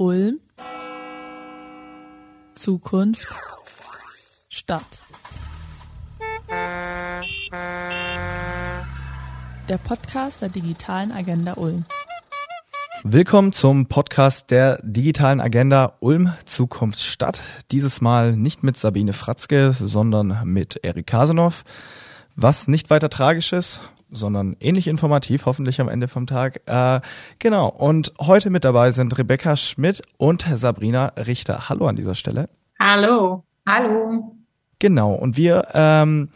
Ulm Zukunft Stadt. Der Podcast der digitalen Agenda Ulm. Willkommen zum Podcast der digitalen Agenda Ulm Zukunft Stadt. Dieses Mal nicht mit Sabine Fratzke, sondern mit Erik Kasenow. Was nicht weiter tragisch ist, sondern ähnlich informativ, hoffentlich am Ende vom Tag. Äh, genau, und heute mit dabei sind Rebecca Schmidt und Sabrina Richter. Hallo an dieser Stelle. Hallo. Hallo. Genau, und wir ähm,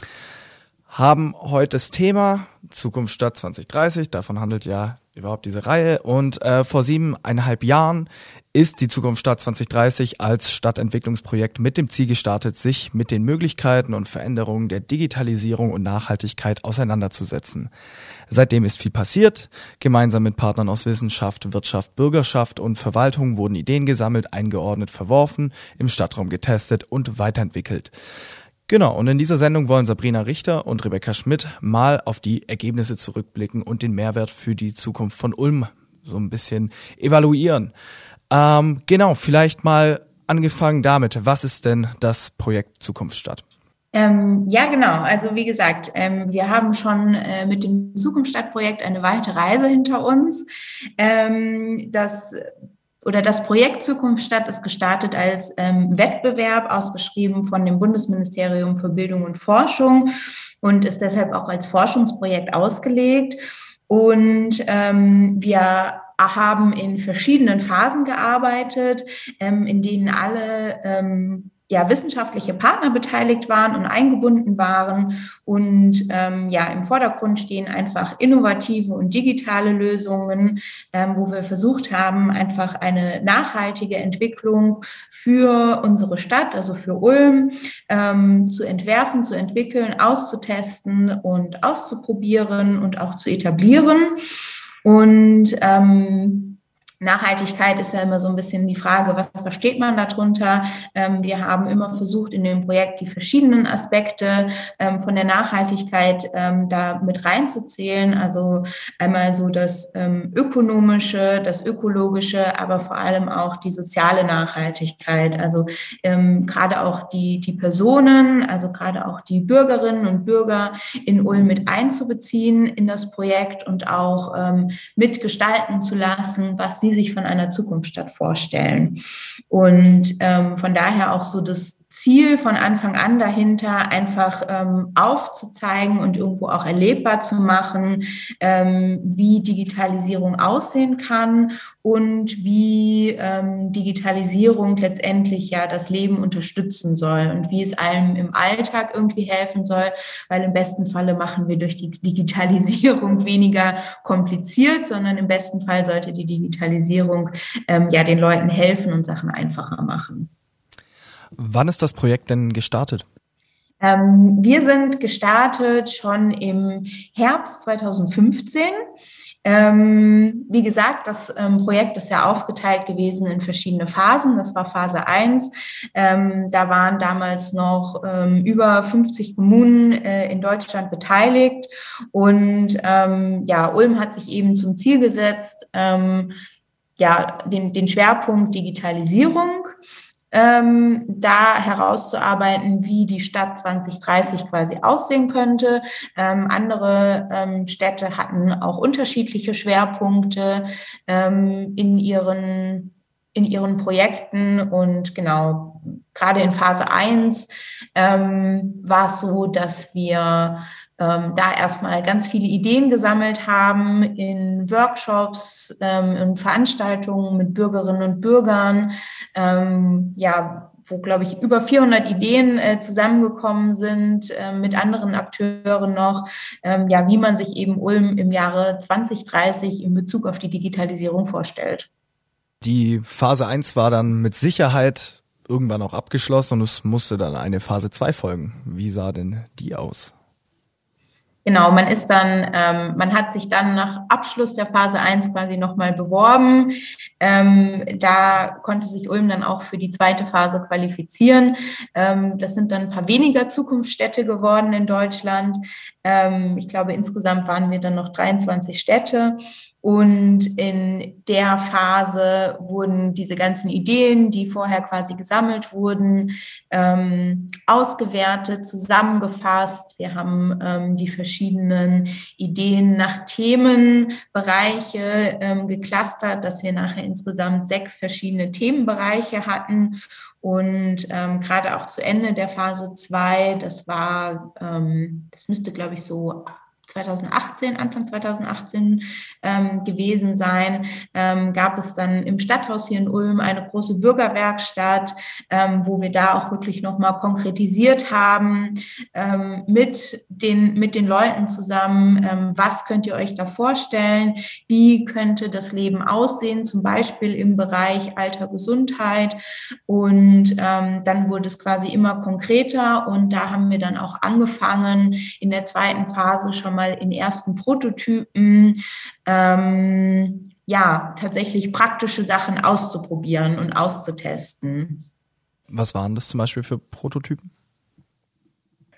haben heute das Thema Zukunft Stadt 2030. Davon handelt ja überhaupt diese Reihe. Und äh, vor siebeneinhalb Jahren ist die Zukunft Stadt 2030 als Stadtentwicklungsprojekt mit dem Ziel gestartet, sich mit den Möglichkeiten und Veränderungen der Digitalisierung und Nachhaltigkeit auseinanderzusetzen. Seitdem ist viel passiert. Gemeinsam mit Partnern aus Wissenschaft, Wirtschaft, Bürgerschaft und Verwaltung wurden Ideen gesammelt, eingeordnet, verworfen, im Stadtraum getestet und weiterentwickelt. Genau, und in dieser Sendung wollen Sabrina Richter und Rebecca Schmidt mal auf die Ergebnisse zurückblicken und den Mehrwert für die Zukunft von Ulm so ein bisschen evaluieren. Ähm, genau, vielleicht mal angefangen damit, was ist denn das Projekt Zukunftsstadt? Ähm, ja, genau. Also wie gesagt, ähm, wir haben schon äh, mit dem Zukunftsstadtprojekt eine weite Reise hinter uns. Ähm, das oder das Projekt Zukunft Stadt ist gestartet als ähm, Wettbewerb, ausgeschrieben von dem Bundesministerium für Bildung und Forschung und ist deshalb auch als Forschungsprojekt ausgelegt. Und ähm, wir haben in verschiedenen Phasen gearbeitet, ähm, in denen alle ähm, ja, wissenschaftliche Partner beteiligt waren und eingebunden waren. Und ähm, ja, im Vordergrund stehen einfach innovative und digitale Lösungen, ähm, wo wir versucht haben, einfach eine nachhaltige Entwicklung für unsere Stadt, also für Ulm, ähm, zu entwerfen, zu entwickeln, auszutesten und auszuprobieren und auch zu etablieren. Und ähm, Nachhaltigkeit ist ja immer so ein bisschen die Frage, was versteht man darunter? Ähm, wir haben immer versucht, in dem Projekt die verschiedenen Aspekte ähm, von der Nachhaltigkeit ähm, da mit reinzuzählen. Also einmal so das ökonomische, das ökologische, aber vor allem auch die soziale Nachhaltigkeit. Also gerade auch die, die Personen, also gerade auch die Bürgerinnen und Bürger in Ulm mit einzubeziehen in das Projekt und auch mitgestalten zu lassen, was sie sich von einer Zukunftsstadt vorstellen. Und ähm, von daher auch so das Ziel von Anfang an dahinter, einfach ähm, aufzuzeigen und irgendwo auch erlebbar zu machen, ähm, wie Digitalisierung aussehen kann und wie ähm, Digitalisierung letztendlich ja das Leben unterstützen soll und wie es allen im Alltag irgendwie helfen soll, weil im besten Falle machen wir durch die Digitalisierung weniger kompliziert, sondern im besten Fall sollte die Digitalisierung ähm, ja den Leuten helfen und Sachen einfacher machen. Wann ist das Projekt denn gestartet? Ähm, wir sind gestartet schon im Herbst 2015. Ähm, wie gesagt, das ähm, Projekt ist ja aufgeteilt gewesen in verschiedene Phasen. Das war Phase 1. Ähm, da waren damals noch ähm, über 50 Kommunen äh, in Deutschland beteiligt. Und ähm, ja, Ulm hat sich eben zum Ziel gesetzt, ähm, ja, den, den Schwerpunkt Digitalisierung ähm, da herauszuarbeiten, wie die Stadt 2030 quasi aussehen könnte. Ähm, andere ähm, Städte hatten auch unterschiedliche Schwerpunkte ähm, in ihren in ihren Projekten und genau, gerade in Phase 1 ähm, war es so, dass wir ähm, da erstmal ganz viele Ideen gesammelt haben in Workshops, ähm, in Veranstaltungen mit Bürgerinnen und Bürgern, ähm, ja, wo, glaube ich, über 400 Ideen äh, zusammengekommen sind, äh, mit anderen Akteuren noch, ähm, ja, wie man sich eben Ulm im Jahre 2030 in Bezug auf die Digitalisierung vorstellt. Die Phase 1 war dann mit Sicherheit irgendwann auch abgeschlossen und es musste dann eine Phase 2 folgen. Wie sah denn die aus? Genau, man ist dann, ähm, man hat sich dann nach Abschluss der Phase 1 quasi nochmal beworben. Ähm, da konnte sich Ulm dann auch für die zweite Phase qualifizieren. Ähm, das sind dann ein paar weniger Zukunftsstädte geworden in Deutschland. Ähm, ich glaube, insgesamt waren wir dann noch 23 Städte. Und in der Phase wurden diese ganzen Ideen, die vorher quasi gesammelt wurden, ähm, ausgewertet, zusammengefasst. Wir haben ähm, die verschiedenen Ideen nach Themenbereiche ähm, geclustert, dass wir nachher insgesamt sechs verschiedene Themenbereiche hatten. Und ähm, gerade auch zu Ende der Phase zwei, das war, ähm, das müsste, glaube ich, so 2018, Anfang 2018 ähm, gewesen sein, ähm, gab es dann im Stadthaus hier in Ulm eine große Bürgerwerkstatt, ähm, wo wir da auch wirklich nochmal konkretisiert haben ähm, mit den mit den Leuten zusammen, ähm, was könnt ihr euch da vorstellen, wie könnte das Leben aussehen, zum Beispiel im Bereich Alter Gesundheit? Und ähm, dann wurde es quasi immer konkreter und da haben wir dann auch angefangen in der zweiten Phase schon mal in ersten Prototypen ähm, ja tatsächlich praktische Sachen auszuprobieren und auszutesten. Was waren das zum Beispiel für Prototypen?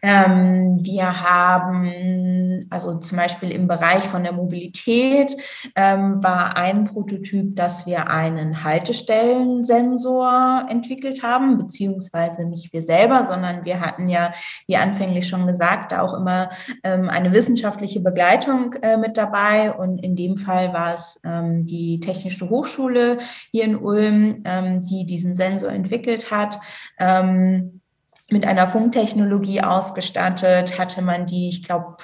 Ähm, wir haben, also zum Beispiel im Bereich von der Mobilität, ähm, war ein Prototyp, dass wir einen Haltestellensensor entwickelt haben, beziehungsweise nicht wir selber, sondern wir hatten ja, wie anfänglich schon gesagt, auch immer ähm, eine wissenschaftliche Begleitung äh, mit dabei. Und in dem Fall war es ähm, die Technische Hochschule hier in Ulm, ähm, die diesen Sensor entwickelt hat. Ähm, mit einer Funktechnologie ausgestattet, hatte man die, ich glaube,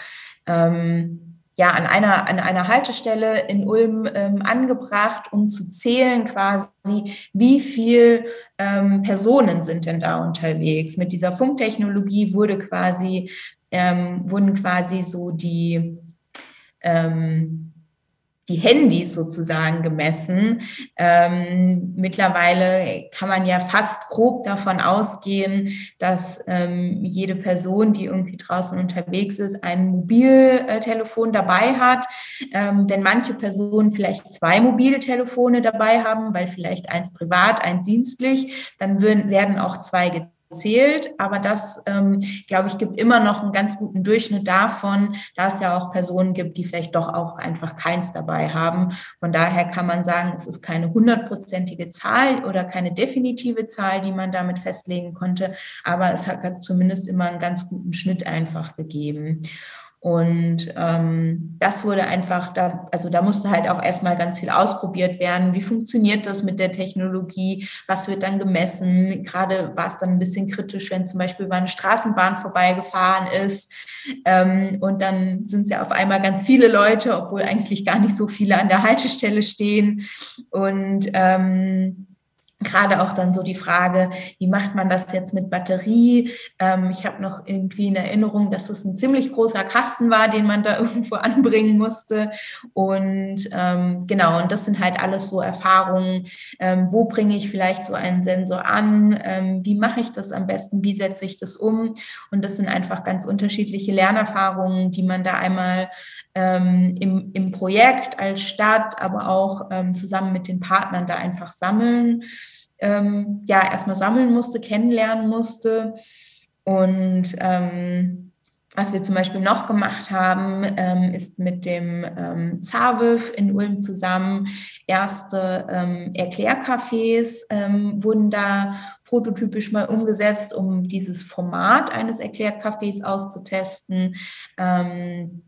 ähm, ja, an einer, an einer Haltestelle in Ulm ähm, angebracht, um zu zählen quasi, wie viel ähm, Personen sind denn da unterwegs. Mit dieser Funktechnologie wurde quasi, ähm, wurden quasi so die, ähm, die Handys sozusagen gemessen. Ähm, mittlerweile kann man ja fast grob davon ausgehen, dass ähm, jede Person, die irgendwie draußen unterwegs ist, ein Mobiltelefon dabei hat. Ähm, wenn manche Personen vielleicht zwei mobile Telefone dabei haben, weil vielleicht eins privat, eins dienstlich, dann würden, werden auch zwei zählt, aber das, ähm, glaube ich, gibt immer noch einen ganz guten Durchschnitt davon, da es ja auch Personen gibt, die vielleicht doch auch einfach keins dabei haben. Von daher kann man sagen, es ist keine hundertprozentige Zahl oder keine definitive Zahl, die man damit festlegen konnte, aber es hat zumindest immer einen ganz guten Schnitt einfach gegeben. Und ähm, das wurde einfach, da, also da musste halt auch erstmal ganz viel ausprobiert werden. Wie funktioniert das mit der Technologie? Was wird dann gemessen? Gerade war es dann ein bisschen kritisch, wenn zum Beispiel über eine Straßenbahn vorbeigefahren ist. Ähm, und dann sind es ja auf einmal ganz viele Leute, obwohl eigentlich gar nicht so viele an der Haltestelle stehen. Und ähm, gerade auch dann so die Frage, wie macht man das jetzt mit Batterie? Ähm, ich habe noch irgendwie in Erinnerung, dass es ein ziemlich großer Kasten war, den man da irgendwo anbringen musste. Und ähm, genau, und das sind halt alles so Erfahrungen. Ähm, wo bringe ich vielleicht so einen Sensor an? Ähm, wie mache ich das am besten? Wie setze ich das um? Und das sind einfach ganz unterschiedliche Lernerfahrungen, die man da einmal ähm, im, im Projekt als Stadt, aber auch ähm, zusammen mit den Partnern da einfach sammeln ähm, ja erstmal sammeln musste, kennenlernen musste. Und ähm, was wir zum Beispiel noch gemacht haben, ähm, ist mit dem ähm, ZAWIF in Ulm zusammen erste ähm, Erklärcafés ähm, wurden da prototypisch mal umgesetzt, um dieses Format eines Erklärcafés auszutesten. Ähm,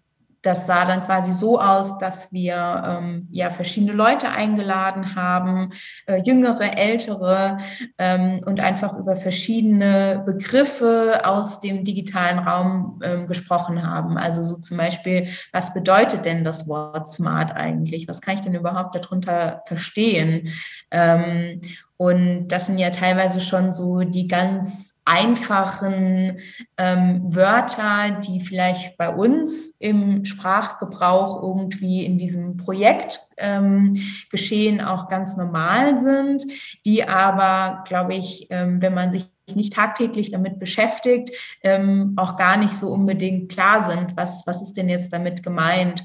das sah dann quasi so aus, dass wir ähm, ja verschiedene Leute eingeladen haben, äh, jüngere, ältere ähm, und einfach über verschiedene Begriffe aus dem digitalen Raum ähm, gesprochen haben. Also so zum Beispiel, was bedeutet denn das Wort Smart eigentlich? Was kann ich denn überhaupt darunter verstehen? Ähm, und das sind ja teilweise schon so die ganz einfachen ähm, Wörter, die vielleicht bei uns im Sprachgebrauch irgendwie in diesem Projekt ähm, geschehen auch ganz normal sind, die aber, glaube ich, ähm, wenn man sich nicht tagtäglich damit beschäftigt, ähm, auch gar nicht so unbedingt klar sind, was, was ist denn jetzt damit gemeint.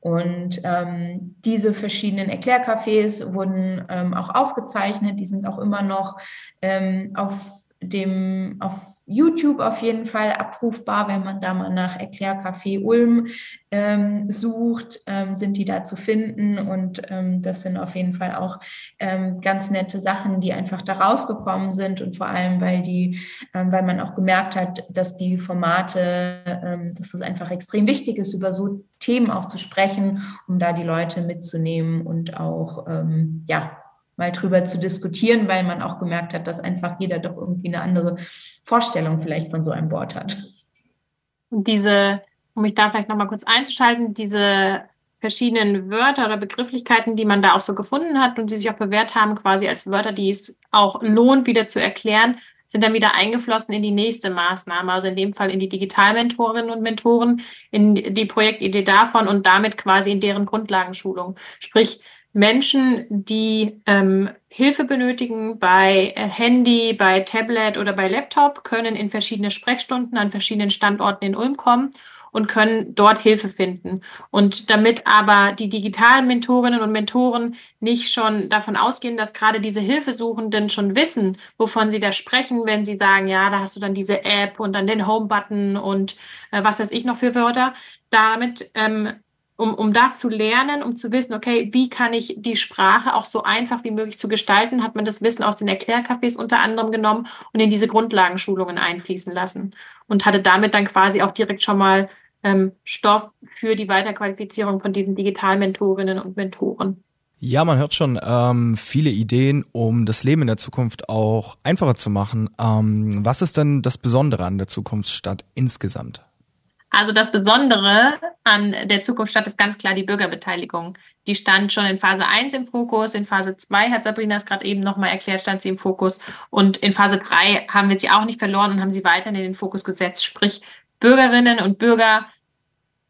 Und ähm, diese verschiedenen Erklärcafés wurden ähm, auch aufgezeichnet, die sind auch immer noch ähm, auf dem, auf YouTube auf jeden Fall abrufbar, wenn man da mal nach Erklärcafé Ulm ähm, sucht, ähm, sind die da zu finden. Und ähm, das sind auf jeden Fall auch ähm, ganz nette Sachen, die einfach da rausgekommen sind. Und vor allem, weil die, ähm, weil man auch gemerkt hat, dass die Formate, ähm, dass es einfach extrem wichtig ist, über so Themen auch zu sprechen, um da die Leute mitzunehmen und auch ja mal drüber zu diskutieren, weil man auch gemerkt hat, dass einfach jeder doch irgendwie eine andere Vorstellung vielleicht von so einem Board hat. Und diese, um mich da vielleicht nochmal kurz einzuschalten, diese verschiedenen Wörter oder Begrifflichkeiten, die man da auch so gefunden hat und die sich auch bewährt haben, quasi als Wörter, die es auch lohnt, wieder zu erklären, sind dann wieder eingeflossen in die nächste Maßnahme, also in dem Fall in die Digitalmentorinnen und Mentoren, in die Projektidee davon und damit quasi in deren Grundlagenschulung. Sprich, Menschen, die ähm, Hilfe benötigen bei äh, Handy, bei Tablet oder bei Laptop, können in verschiedene Sprechstunden an verschiedenen Standorten in Ulm kommen und können dort Hilfe finden. Und damit aber die digitalen Mentorinnen und Mentoren nicht schon davon ausgehen, dass gerade diese Hilfesuchenden schon wissen, wovon sie da sprechen, wenn sie sagen, ja, da hast du dann diese App und dann den Home-Button und äh, was weiß ich noch für Wörter. Damit ähm, um, um da zu lernen, um zu wissen, okay, wie kann ich die Sprache auch so einfach wie möglich zu gestalten, hat man das Wissen aus den Erklärcafés unter anderem genommen und in diese Grundlagenschulungen einfließen lassen und hatte damit dann quasi auch direkt schon mal ähm, Stoff für die Weiterqualifizierung von diesen Digitalmentorinnen und Mentoren. Ja, man hört schon ähm, viele Ideen, um das Leben in der Zukunft auch einfacher zu machen. Ähm, was ist denn das Besondere an der Zukunftsstadt insgesamt? Also das Besondere an der Zukunftsstadt ist ganz klar die Bürgerbeteiligung. Die stand schon in Phase 1 im Fokus, in Phase 2 hat Sabrina es gerade eben nochmal erklärt, stand sie im Fokus und in Phase 3 haben wir sie auch nicht verloren und haben sie weiterhin in den Fokus gesetzt. Sprich, Bürgerinnen und Bürger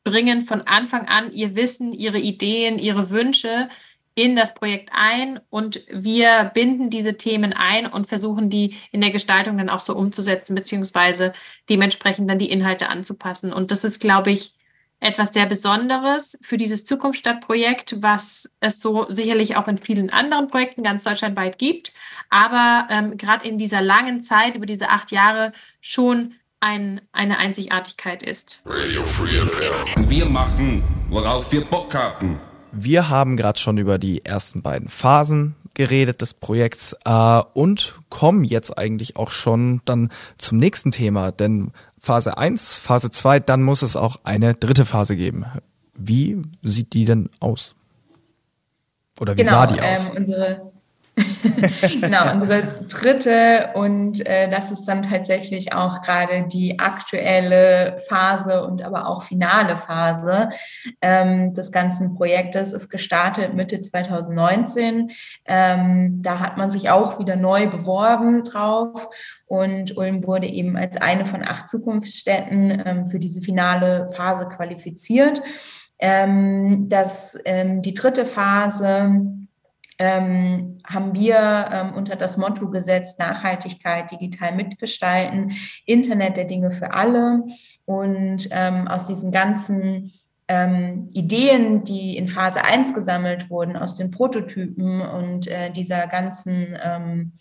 bringen von Anfang an ihr Wissen, ihre Ideen, ihre Wünsche in das Projekt ein und wir binden diese Themen ein und versuchen die in der Gestaltung dann auch so umzusetzen, beziehungsweise dementsprechend dann die Inhalte anzupassen. Und das ist, glaube ich, etwas sehr Besonderes für dieses Zukunftsstadtprojekt, was es so sicherlich auch in vielen anderen Projekten ganz deutschlandweit gibt, aber ähm, gerade in dieser langen Zeit, über diese acht Jahre, schon ein, eine Einzigartigkeit ist. Radio Free FM. Wir machen, worauf wir Bock haben. Wir haben gerade schon über die ersten beiden Phasen geredet des Projekts äh, und kommen jetzt eigentlich auch schon dann zum nächsten Thema, denn Phase 1, Phase 2, dann muss es auch eine dritte Phase geben. Wie sieht die denn aus? Oder wie genau, sah die aus? Ähm, unsere genau, unsere dritte und äh, das ist dann tatsächlich auch gerade die aktuelle Phase und aber auch finale Phase ähm, des ganzen Projektes ist gestartet Mitte 2019. Ähm, da hat man sich auch wieder neu beworben drauf und Ulm wurde eben als eine von acht Zukunftsstätten ähm, für diese finale Phase qualifiziert. Ähm, das, ähm, die dritte Phase ähm, haben wir ähm, unter das Motto gesetzt, Nachhaltigkeit digital mitgestalten, Internet der Dinge für alle. Und ähm, aus diesen ganzen ähm, Ideen, die in Phase 1 gesammelt wurden, aus den Prototypen und äh, dieser ganzen ähm,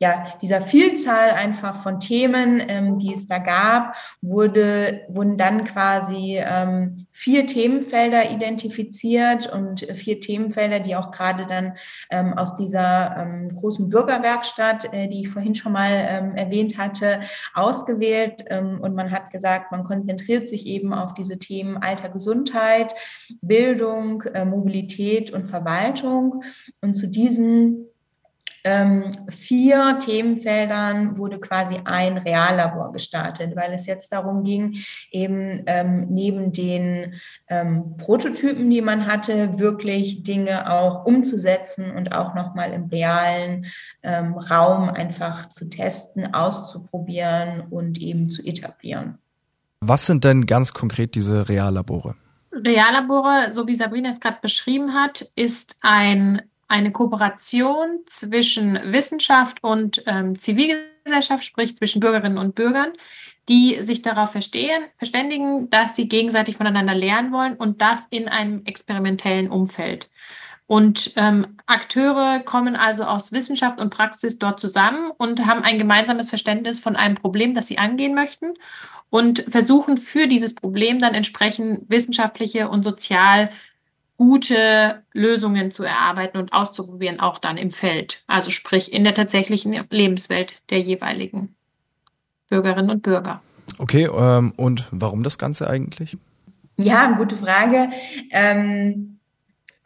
ja, dieser Vielzahl einfach von Themen, ähm, die es da gab, wurde, wurden dann quasi ähm, vier Themenfelder identifiziert und vier Themenfelder, die auch gerade dann ähm, aus dieser ähm, großen Bürgerwerkstatt, äh, die ich vorhin schon mal ähm, erwähnt hatte, ausgewählt. Ähm, und man hat gesagt, man konzentriert sich eben auf diese Themen Alter, Gesundheit, Bildung, äh, Mobilität und Verwaltung. Und zu diesen ähm, vier Themenfeldern wurde quasi ein Reallabor gestartet, weil es jetzt darum ging, eben ähm, neben den ähm, Prototypen, die man hatte, wirklich Dinge auch umzusetzen und auch nochmal im realen ähm, Raum einfach zu testen, auszuprobieren und eben zu etablieren. Was sind denn ganz konkret diese Reallabore? Reallabore, so wie Sabrina es gerade beschrieben hat, ist ein eine Kooperation zwischen Wissenschaft und ähm, Zivilgesellschaft, sprich zwischen Bürgerinnen und Bürgern, die sich darauf verstehen, verständigen, dass sie gegenseitig voneinander lernen wollen und das in einem experimentellen Umfeld. Und ähm, Akteure kommen also aus Wissenschaft und Praxis dort zusammen und haben ein gemeinsames Verständnis von einem Problem, das sie angehen möchten und versuchen für dieses Problem dann entsprechend wissenschaftliche und sozial gute Lösungen zu erarbeiten und auszuprobieren, auch dann im Feld, also sprich in der tatsächlichen Lebenswelt der jeweiligen Bürgerinnen und Bürger. Okay, ähm, und warum das Ganze eigentlich? Ja, gute Frage. Ähm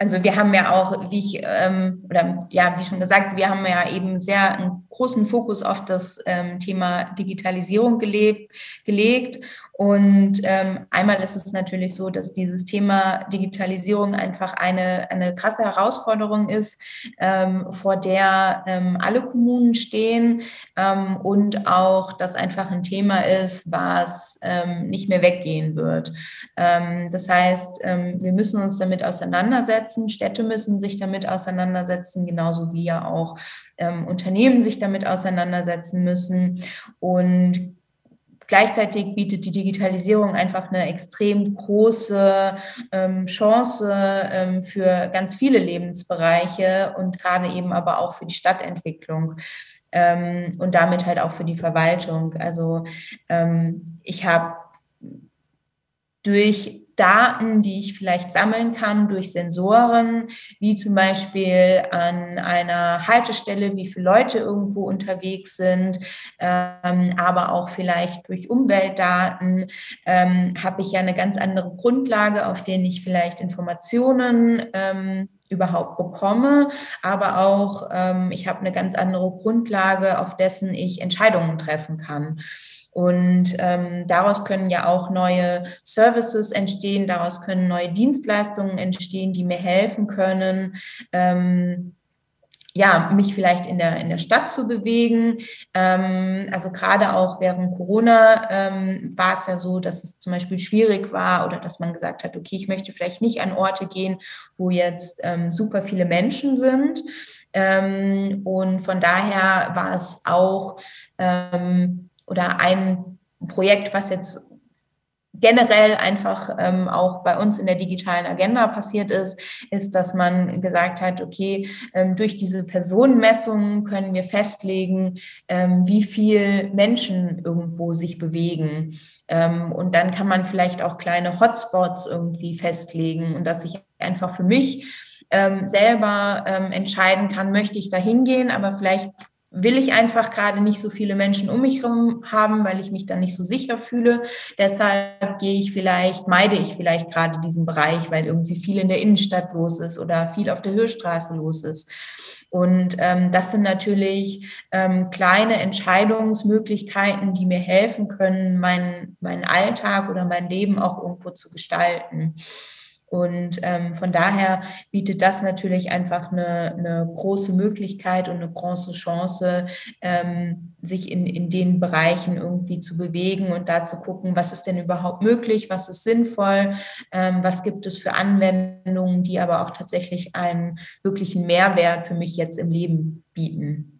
also wir haben ja auch, wie ich, ähm, oder ja, wie schon gesagt, wir haben ja eben sehr einen großen Fokus auf das ähm, Thema Digitalisierung gelebt, gelegt. Und ähm, einmal ist es natürlich so, dass dieses Thema Digitalisierung einfach eine, eine krasse Herausforderung ist, ähm, vor der ähm, alle Kommunen stehen ähm, und auch das einfach ein Thema ist, was ähm, nicht mehr weggehen wird. Ähm, das heißt, ähm, wir müssen uns damit auseinandersetzen, Städte müssen sich damit auseinandersetzen, genauso wie ja auch ähm, Unternehmen sich damit auseinandersetzen müssen. Und Gleichzeitig bietet die Digitalisierung einfach eine extrem große ähm, Chance ähm, für ganz viele Lebensbereiche und gerade eben aber auch für die Stadtentwicklung ähm, und damit halt auch für die Verwaltung. Also ähm, ich habe durch Daten, die ich vielleicht sammeln kann durch Sensoren, wie zum Beispiel an einer Haltestelle, wie viele Leute irgendwo unterwegs sind, ähm, aber auch vielleicht durch Umweltdaten, ähm, habe ich ja eine ganz andere Grundlage, auf denen ich vielleicht Informationen ähm, überhaupt bekomme, aber auch ähm, ich habe eine ganz andere Grundlage, auf dessen ich Entscheidungen treffen kann. Und ähm, daraus können ja auch neue Services entstehen, daraus können neue Dienstleistungen entstehen, die mir helfen können, ähm, ja, mich vielleicht in der, in der Stadt zu bewegen. Ähm, also gerade auch während Corona ähm, war es ja so, dass es zum Beispiel schwierig war oder dass man gesagt hat, okay, ich möchte vielleicht nicht an Orte gehen, wo jetzt ähm, super viele Menschen sind. Ähm, und von daher war es auch ähm, oder ein Projekt, was jetzt generell einfach ähm, auch bei uns in der digitalen Agenda passiert ist, ist, dass man gesagt hat, okay, ähm, durch diese Personenmessungen können wir festlegen, ähm, wie viel Menschen irgendwo sich bewegen. Ähm, und dann kann man vielleicht auch kleine Hotspots irgendwie festlegen und dass ich einfach für mich ähm, selber ähm, entscheiden kann, möchte ich da hingehen, aber vielleicht will ich einfach gerade nicht so viele Menschen um mich herum haben, weil ich mich dann nicht so sicher fühle. Deshalb gehe ich vielleicht, meide ich vielleicht gerade diesen Bereich, weil irgendwie viel in der Innenstadt los ist oder viel auf der Höchstraße los ist. Und ähm, das sind natürlich ähm, kleine Entscheidungsmöglichkeiten, die mir helfen können, meinen, meinen Alltag oder mein Leben auch irgendwo zu gestalten. Und ähm, von daher bietet das natürlich einfach eine, eine große Möglichkeit und eine große Chance, ähm, sich in, in den Bereichen irgendwie zu bewegen und da zu gucken, was ist denn überhaupt möglich, was ist sinnvoll, ähm, was gibt es für Anwendungen, die aber auch tatsächlich einen wirklichen Mehrwert für mich jetzt im Leben bieten.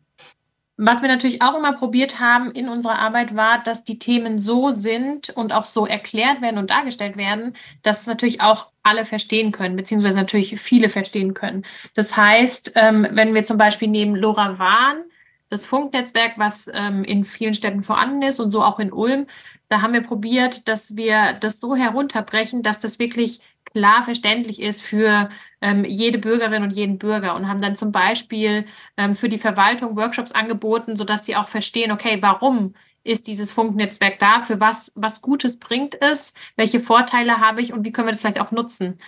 Was wir natürlich auch immer probiert haben in unserer Arbeit war, dass die Themen so sind und auch so erklärt werden und dargestellt werden, dass natürlich auch alle verstehen können, beziehungsweise natürlich viele verstehen können. Das heißt, ähm, wenn wir zum Beispiel neben LoRaWAN, das Funknetzwerk, was ähm, in vielen Städten vorhanden ist und so auch in Ulm, da haben wir probiert, dass wir das so herunterbrechen, dass das wirklich klar verständlich ist für ähm, jede Bürgerin und jeden Bürger und haben dann zum Beispiel ähm, für die Verwaltung Workshops angeboten, sodass sie auch verstehen, okay, warum ist dieses Funknetzwerk da, für was, was Gutes bringt es, welche Vorteile habe ich und wie können wir das vielleicht auch nutzen.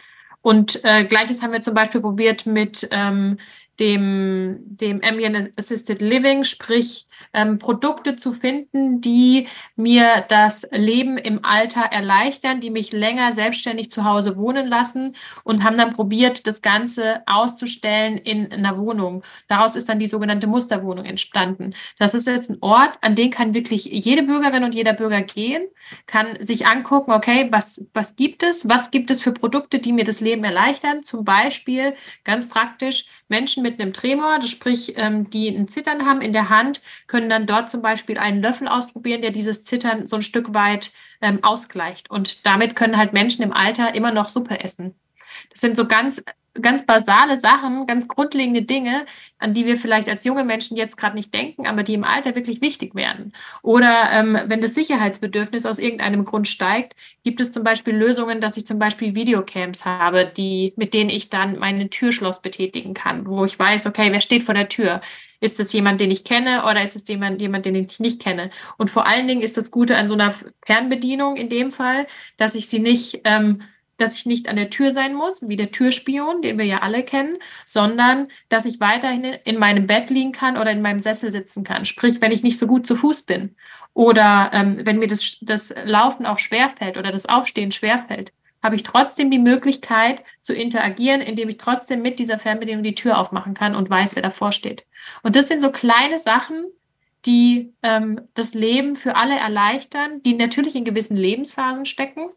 Und äh, gleiches haben wir zum Beispiel probiert mit ähm, dem, dem Ambient Assisted Living, sprich ähm, Produkte zu finden, die mir das Leben im Alter erleichtern, die mich länger selbstständig zu Hause wohnen lassen und haben dann probiert, das Ganze auszustellen in einer Wohnung. Daraus ist dann die sogenannte Musterwohnung entstanden. Das ist jetzt ein Ort, an den kann wirklich jede Bürgerin und jeder Bürger gehen, kann sich angucken, okay, was, was gibt es, was gibt es für Produkte, die mir das Leben erleichtern. Zum Beispiel ganz praktisch Menschen mit einem Tremor, das sprich, ähm, die ein Zittern haben in der Hand, können dann dort zum Beispiel einen Löffel ausprobieren, der dieses Zittern so ein Stück weit ähm, ausgleicht. Und damit können halt Menschen im Alter immer noch Suppe essen. Das sind so ganz ganz basale Sachen, ganz grundlegende Dinge, an die wir vielleicht als junge Menschen jetzt gerade nicht denken, aber die im Alter wirklich wichtig werden. Oder ähm, wenn das Sicherheitsbedürfnis aus irgendeinem Grund steigt, gibt es zum Beispiel Lösungen, dass ich zum Beispiel Videocams habe, die, mit denen ich dann mein Türschloss betätigen kann, wo ich weiß, okay, wer steht vor der Tür? Ist das jemand, den ich kenne oder ist es jemand, jemand, den ich nicht kenne? Und vor allen Dingen ist das Gute an so einer Fernbedienung in dem Fall, dass ich sie nicht ähm, dass ich nicht an der Tür sein muss, wie der Türspion, den wir ja alle kennen, sondern dass ich weiterhin in meinem Bett liegen kann oder in meinem Sessel sitzen kann. Sprich, wenn ich nicht so gut zu Fuß bin oder ähm, wenn mir das, das Laufen auch schwerfällt oder das Aufstehen schwerfällt, habe ich trotzdem die Möglichkeit zu interagieren, indem ich trotzdem mit dieser Fernbedienung die Tür aufmachen kann und weiß, wer davor steht. Und das sind so kleine Sachen, die ähm, das Leben für alle erleichtern, die natürlich in gewissen Lebensphasen stecken,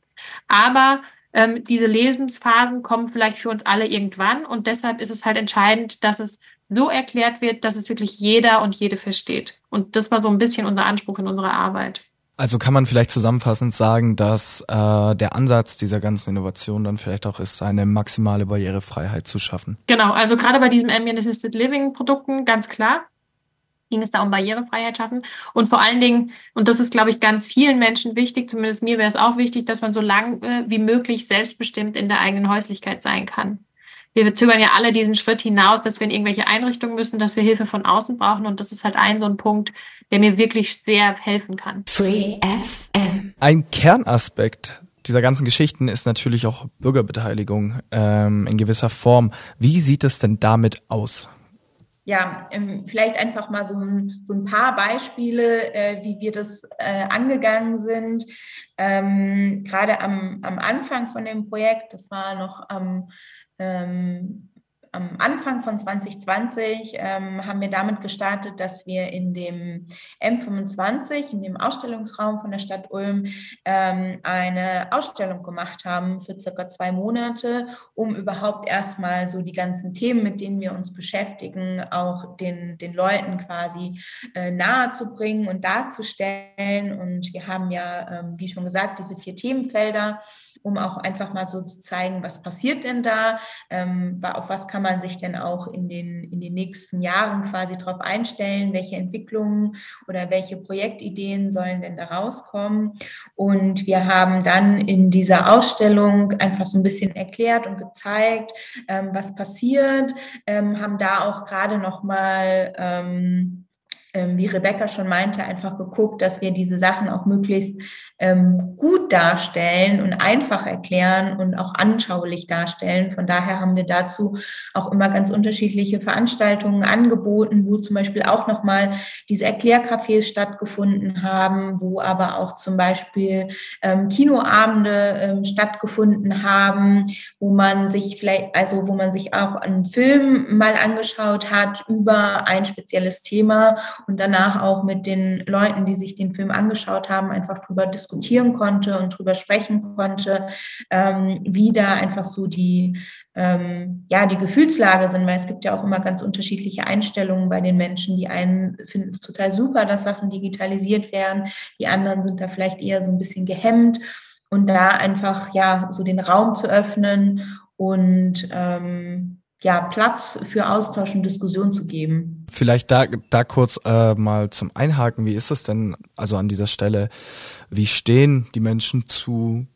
aber ähm, diese Lebensphasen kommen vielleicht für uns alle irgendwann und deshalb ist es halt entscheidend, dass es so erklärt wird, dass es wirklich jeder und jede versteht. Und das war so ein bisschen unser Anspruch in unserer Arbeit. Also kann man vielleicht zusammenfassend sagen, dass äh, der Ansatz dieser ganzen Innovation dann vielleicht auch ist, eine maximale Barrierefreiheit zu schaffen. Genau, also gerade bei diesen Ambient Assisted Living Produkten ganz klar ging es da um Barrierefreiheit schaffen. Und vor allen Dingen, und das ist, glaube ich, ganz vielen Menschen wichtig, zumindest mir wäre es auch wichtig, dass man so lange wie möglich selbstbestimmt in der eigenen Häuslichkeit sein kann. Wir zögern ja alle diesen Schritt hinaus, dass wir in irgendwelche Einrichtungen müssen, dass wir Hilfe von außen brauchen. Und das ist halt ein so ein Punkt, der mir wirklich sehr helfen kann. Free FM. Ein Kernaspekt dieser ganzen Geschichten ist natürlich auch Bürgerbeteiligung ähm, in gewisser Form. Wie sieht es denn damit aus? Ja, ähm, vielleicht einfach mal so ein, so ein paar Beispiele, äh, wie wir das äh, angegangen sind. Ähm, Gerade am, am Anfang von dem Projekt, das war noch am ähm, am Anfang von 2020 ähm, haben wir damit gestartet, dass wir in dem M25, in dem Ausstellungsraum von der Stadt Ulm, ähm, eine Ausstellung gemacht haben für circa zwei Monate, um überhaupt erstmal so die ganzen Themen, mit denen wir uns beschäftigen, auch den, den Leuten quasi äh, nahe zu bringen und darzustellen. Und wir haben ja, ähm, wie schon gesagt, diese vier Themenfelder um auch einfach mal so zu zeigen, was passiert denn da, ähm, auf was kann man sich denn auch in den, in den nächsten Jahren quasi drauf einstellen, welche Entwicklungen oder welche Projektideen sollen denn da rauskommen. Und wir haben dann in dieser Ausstellung einfach so ein bisschen erklärt und gezeigt, ähm, was passiert, ähm, haben da auch gerade nochmal ähm, wie Rebecca schon meinte, einfach geguckt, dass wir diese Sachen auch möglichst ähm, gut darstellen und einfach erklären und auch anschaulich darstellen. Von daher haben wir dazu auch immer ganz unterschiedliche Veranstaltungen angeboten, wo zum Beispiel auch nochmal diese Erklärcafés stattgefunden haben, wo aber auch zum Beispiel ähm, Kinoabende ähm, stattgefunden haben, wo man sich vielleicht, also wo man sich auch einen Film mal angeschaut hat über ein spezielles Thema und danach auch mit den Leuten, die sich den Film angeschaut haben, einfach drüber diskutieren konnte und drüber sprechen konnte, ähm, wie da einfach so die, ähm, ja, die Gefühlslage sind, weil es gibt ja auch immer ganz unterschiedliche Einstellungen bei den Menschen. Die einen finden es total super, dass Sachen digitalisiert werden, die anderen sind da vielleicht eher so ein bisschen gehemmt und da einfach ja so den Raum zu öffnen und ähm, ja, Platz für Austausch und Diskussion zu geben. Vielleicht da, da kurz äh, mal zum Einhaken, wie ist es denn also an dieser Stelle, wie stehen die Menschen zu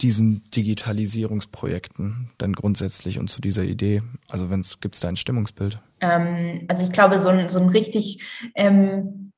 diesen Digitalisierungsprojekten denn grundsätzlich und zu dieser Idee? Also gibt es da ein Stimmungsbild? Ähm, also ich glaube, so ein, so ein richtig ähm,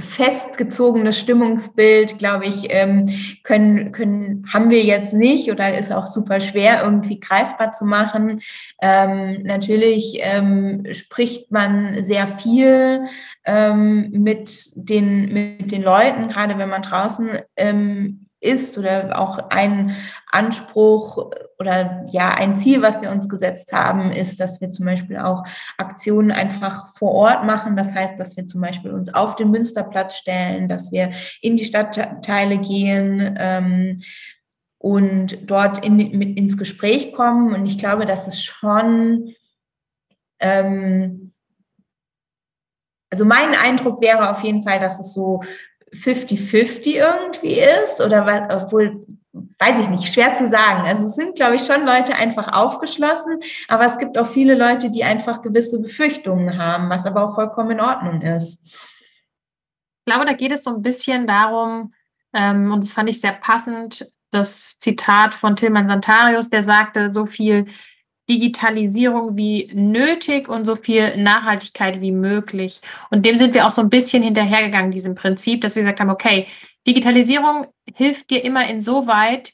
festgezogenes Stimmungsbild, glaube ich, ähm, können, können, haben wir jetzt nicht oder ist auch super schwer irgendwie greifbar zu machen. Ähm, natürlich ähm, spricht man sehr viel ähm, mit den, mit den Leuten, gerade wenn man draußen ähm, ist oder auch ein Anspruch oder ja ein Ziel, was wir uns gesetzt haben, ist, dass wir zum Beispiel auch Aktionen einfach vor Ort machen. Das heißt, dass wir zum Beispiel uns auf den Münsterplatz stellen, dass wir in die Stadtteile gehen ähm, und dort in, mit ins Gespräch kommen. Und ich glaube, das ist schon ähm, also mein Eindruck wäre auf jeden Fall, dass es so 50-50 irgendwie ist oder was, obwohl weiß ich nicht, schwer zu sagen. Also es sind, glaube ich, schon Leute einfach aufgeschlossen, aber es gibt auch viele Leute, die einfach gewisse Befürchtungen haben, was aber auch vollkommen in Ordnung ist. Ich glaube, da geht es so ein bisschen darum, ähm, und das fand ich sehr passend, das Zitat von Tilman Santarius, der sagte, so viel Digitalisierung wie nötig und so viel Nachhaltigkeit wie möglich. Und dem sind wir auch so ein bisschen hinterhergegangen, diesem Prinzip, dass wir gesagt haben, okay, Digitalisierung hilft dir immer insoweit,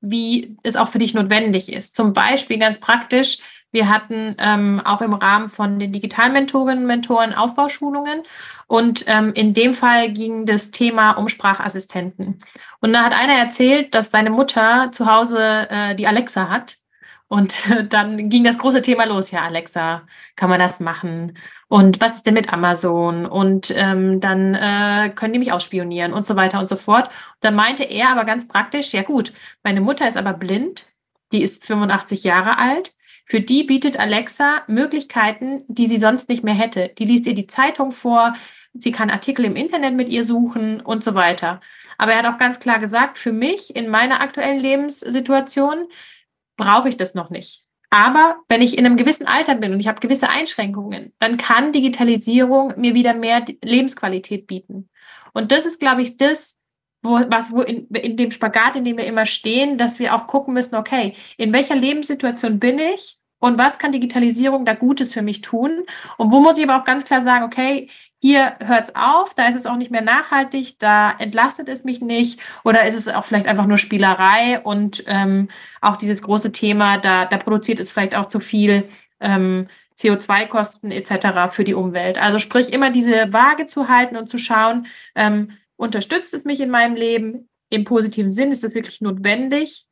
wie es auch für dich notwendig ist. Zum Beispiel ganz praktisch, wir hatten ähm, auch im Rahmen von den Digitalmentorinnen und Mentoren Aufbauschulungen und ähm, in dem Fall ging das Thema um Sprachassistenten. Und da hat einer erzählt, dass seine Mutter zu Hause äh, die Alexa hat und dann ging das große Thema los. Ja, Alexa, kann man das machen? Und was ist denn mit Amazon? Und ähm, dann äh, können die mich ausspionieren und so weiter und so fort. Und dann meinte er aber ganz praktisch, ja gut, meine Mutter ist aber blind, die ist 85 Jahre alt. Für die bietet Alexa Möglichkeiten, die sie sonst nicht mehr hätte. Die liest ihr die Zeitung vor, sie kann Artikel im Internet mit ihr suchen und so weiter. Aber er hat auch ganz klar gesagt, für mich in meiner aktuellen Lebenssituation brauche ich das noch nicht. Aber wenn ich in einem gewissen Alter bin und ich habe gewisse Einschränkungen, dann kann Digitalisierung mir wieder mehr Lebensqualität bieten. Und das ist, glaube ich, das, wo, was, wo in, in dem Spagat, in dem wir immer stehen, dass wir auch gucken müssen, okay, in welcher Lebenssituation bin ich und was kann Digitalisierung da Gutes für mich tun? Und wo muss ich aber auch ganz klar sagen, okay, hier hört es auf, da ist es auch nicht mehr nachhaltig, da entlastet es mich nicht oder ist es auch vielleicht einfach nur Spielerei und ähm, auch dieses große Thema, da, da produziert es vielleicht auch zu viel ähm, CO2-Kosten etc. für die Umwelt. Also sprich immer diese Waage zu halten und zu schauen, ähm, unterstützt es mich in meinem Leben im positiven Sinn, ist das wirklich notwendig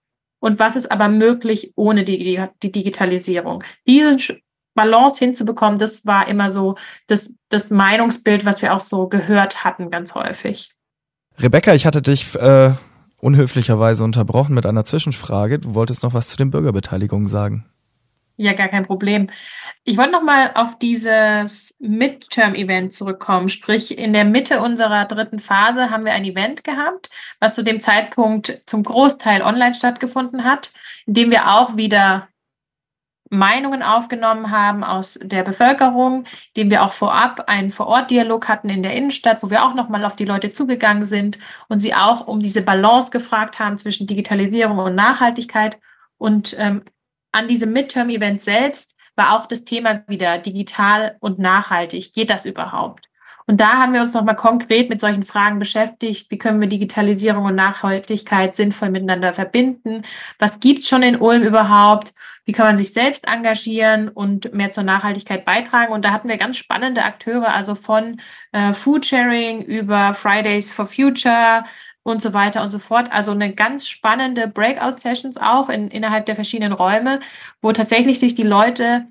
und was ist aber möglich ohne die, die Digitalisierung. Diese Balance hinzubekommen, das war immer so das, das Meinungsbild, was wir auch so gehört hatten, ganz häufig. Rebecca, ich hatte dich äh, unhöflicherweise unterbrochen mit einer Zwischenfrage. Du wolltest noch was zu den Bürgerbeteiligungen sagen. Ja, gar kein Problem. Ich wollte noch mal auf dieses Midterm-Event zurückkommen. Sprich, in der Mitte unserer dritten Phase haben wir ein Event gehabt, was zu dem Zeitpunkt zum Großteil online stattgefunden hat, in dem wir auch wieder Meinungen aufgenommen haben aus der Bevölkerung, dem wir auch vorab einen Vorortdialog hatten in der Innenstadt, wo wir auch nochmal auf die Leute zugegangen sind und sie auch um diese Balance gefragt haben zwischen Digitalisierung und Nachhaltigkeit. Und ähm, an diesem Midterm-Event selbst war auch das Thema wieder digital und nachhaltig. Geht das überhaupt? Und da haben wir uns nochmal konkret mit solchen Fragen beschäftigt. Wie können wir Digitalisierung und Nachhaltigkeit sinnvoll miteinander verbinden? Was gibt's schon in Ulm überhaupt? Wie kann man sich selbst engagieren und mehr zur Nachhaltigkeit beitragen? Und da hatten wir ganz spannende Akteure, also von äh, Foodsharing über Fridays for Future, und so weiter und so fort. Also eine ganz spannende Breakout-Sessions auch in, innerhalb der verschiedenen Räume, wo tatsächlich sich die Leute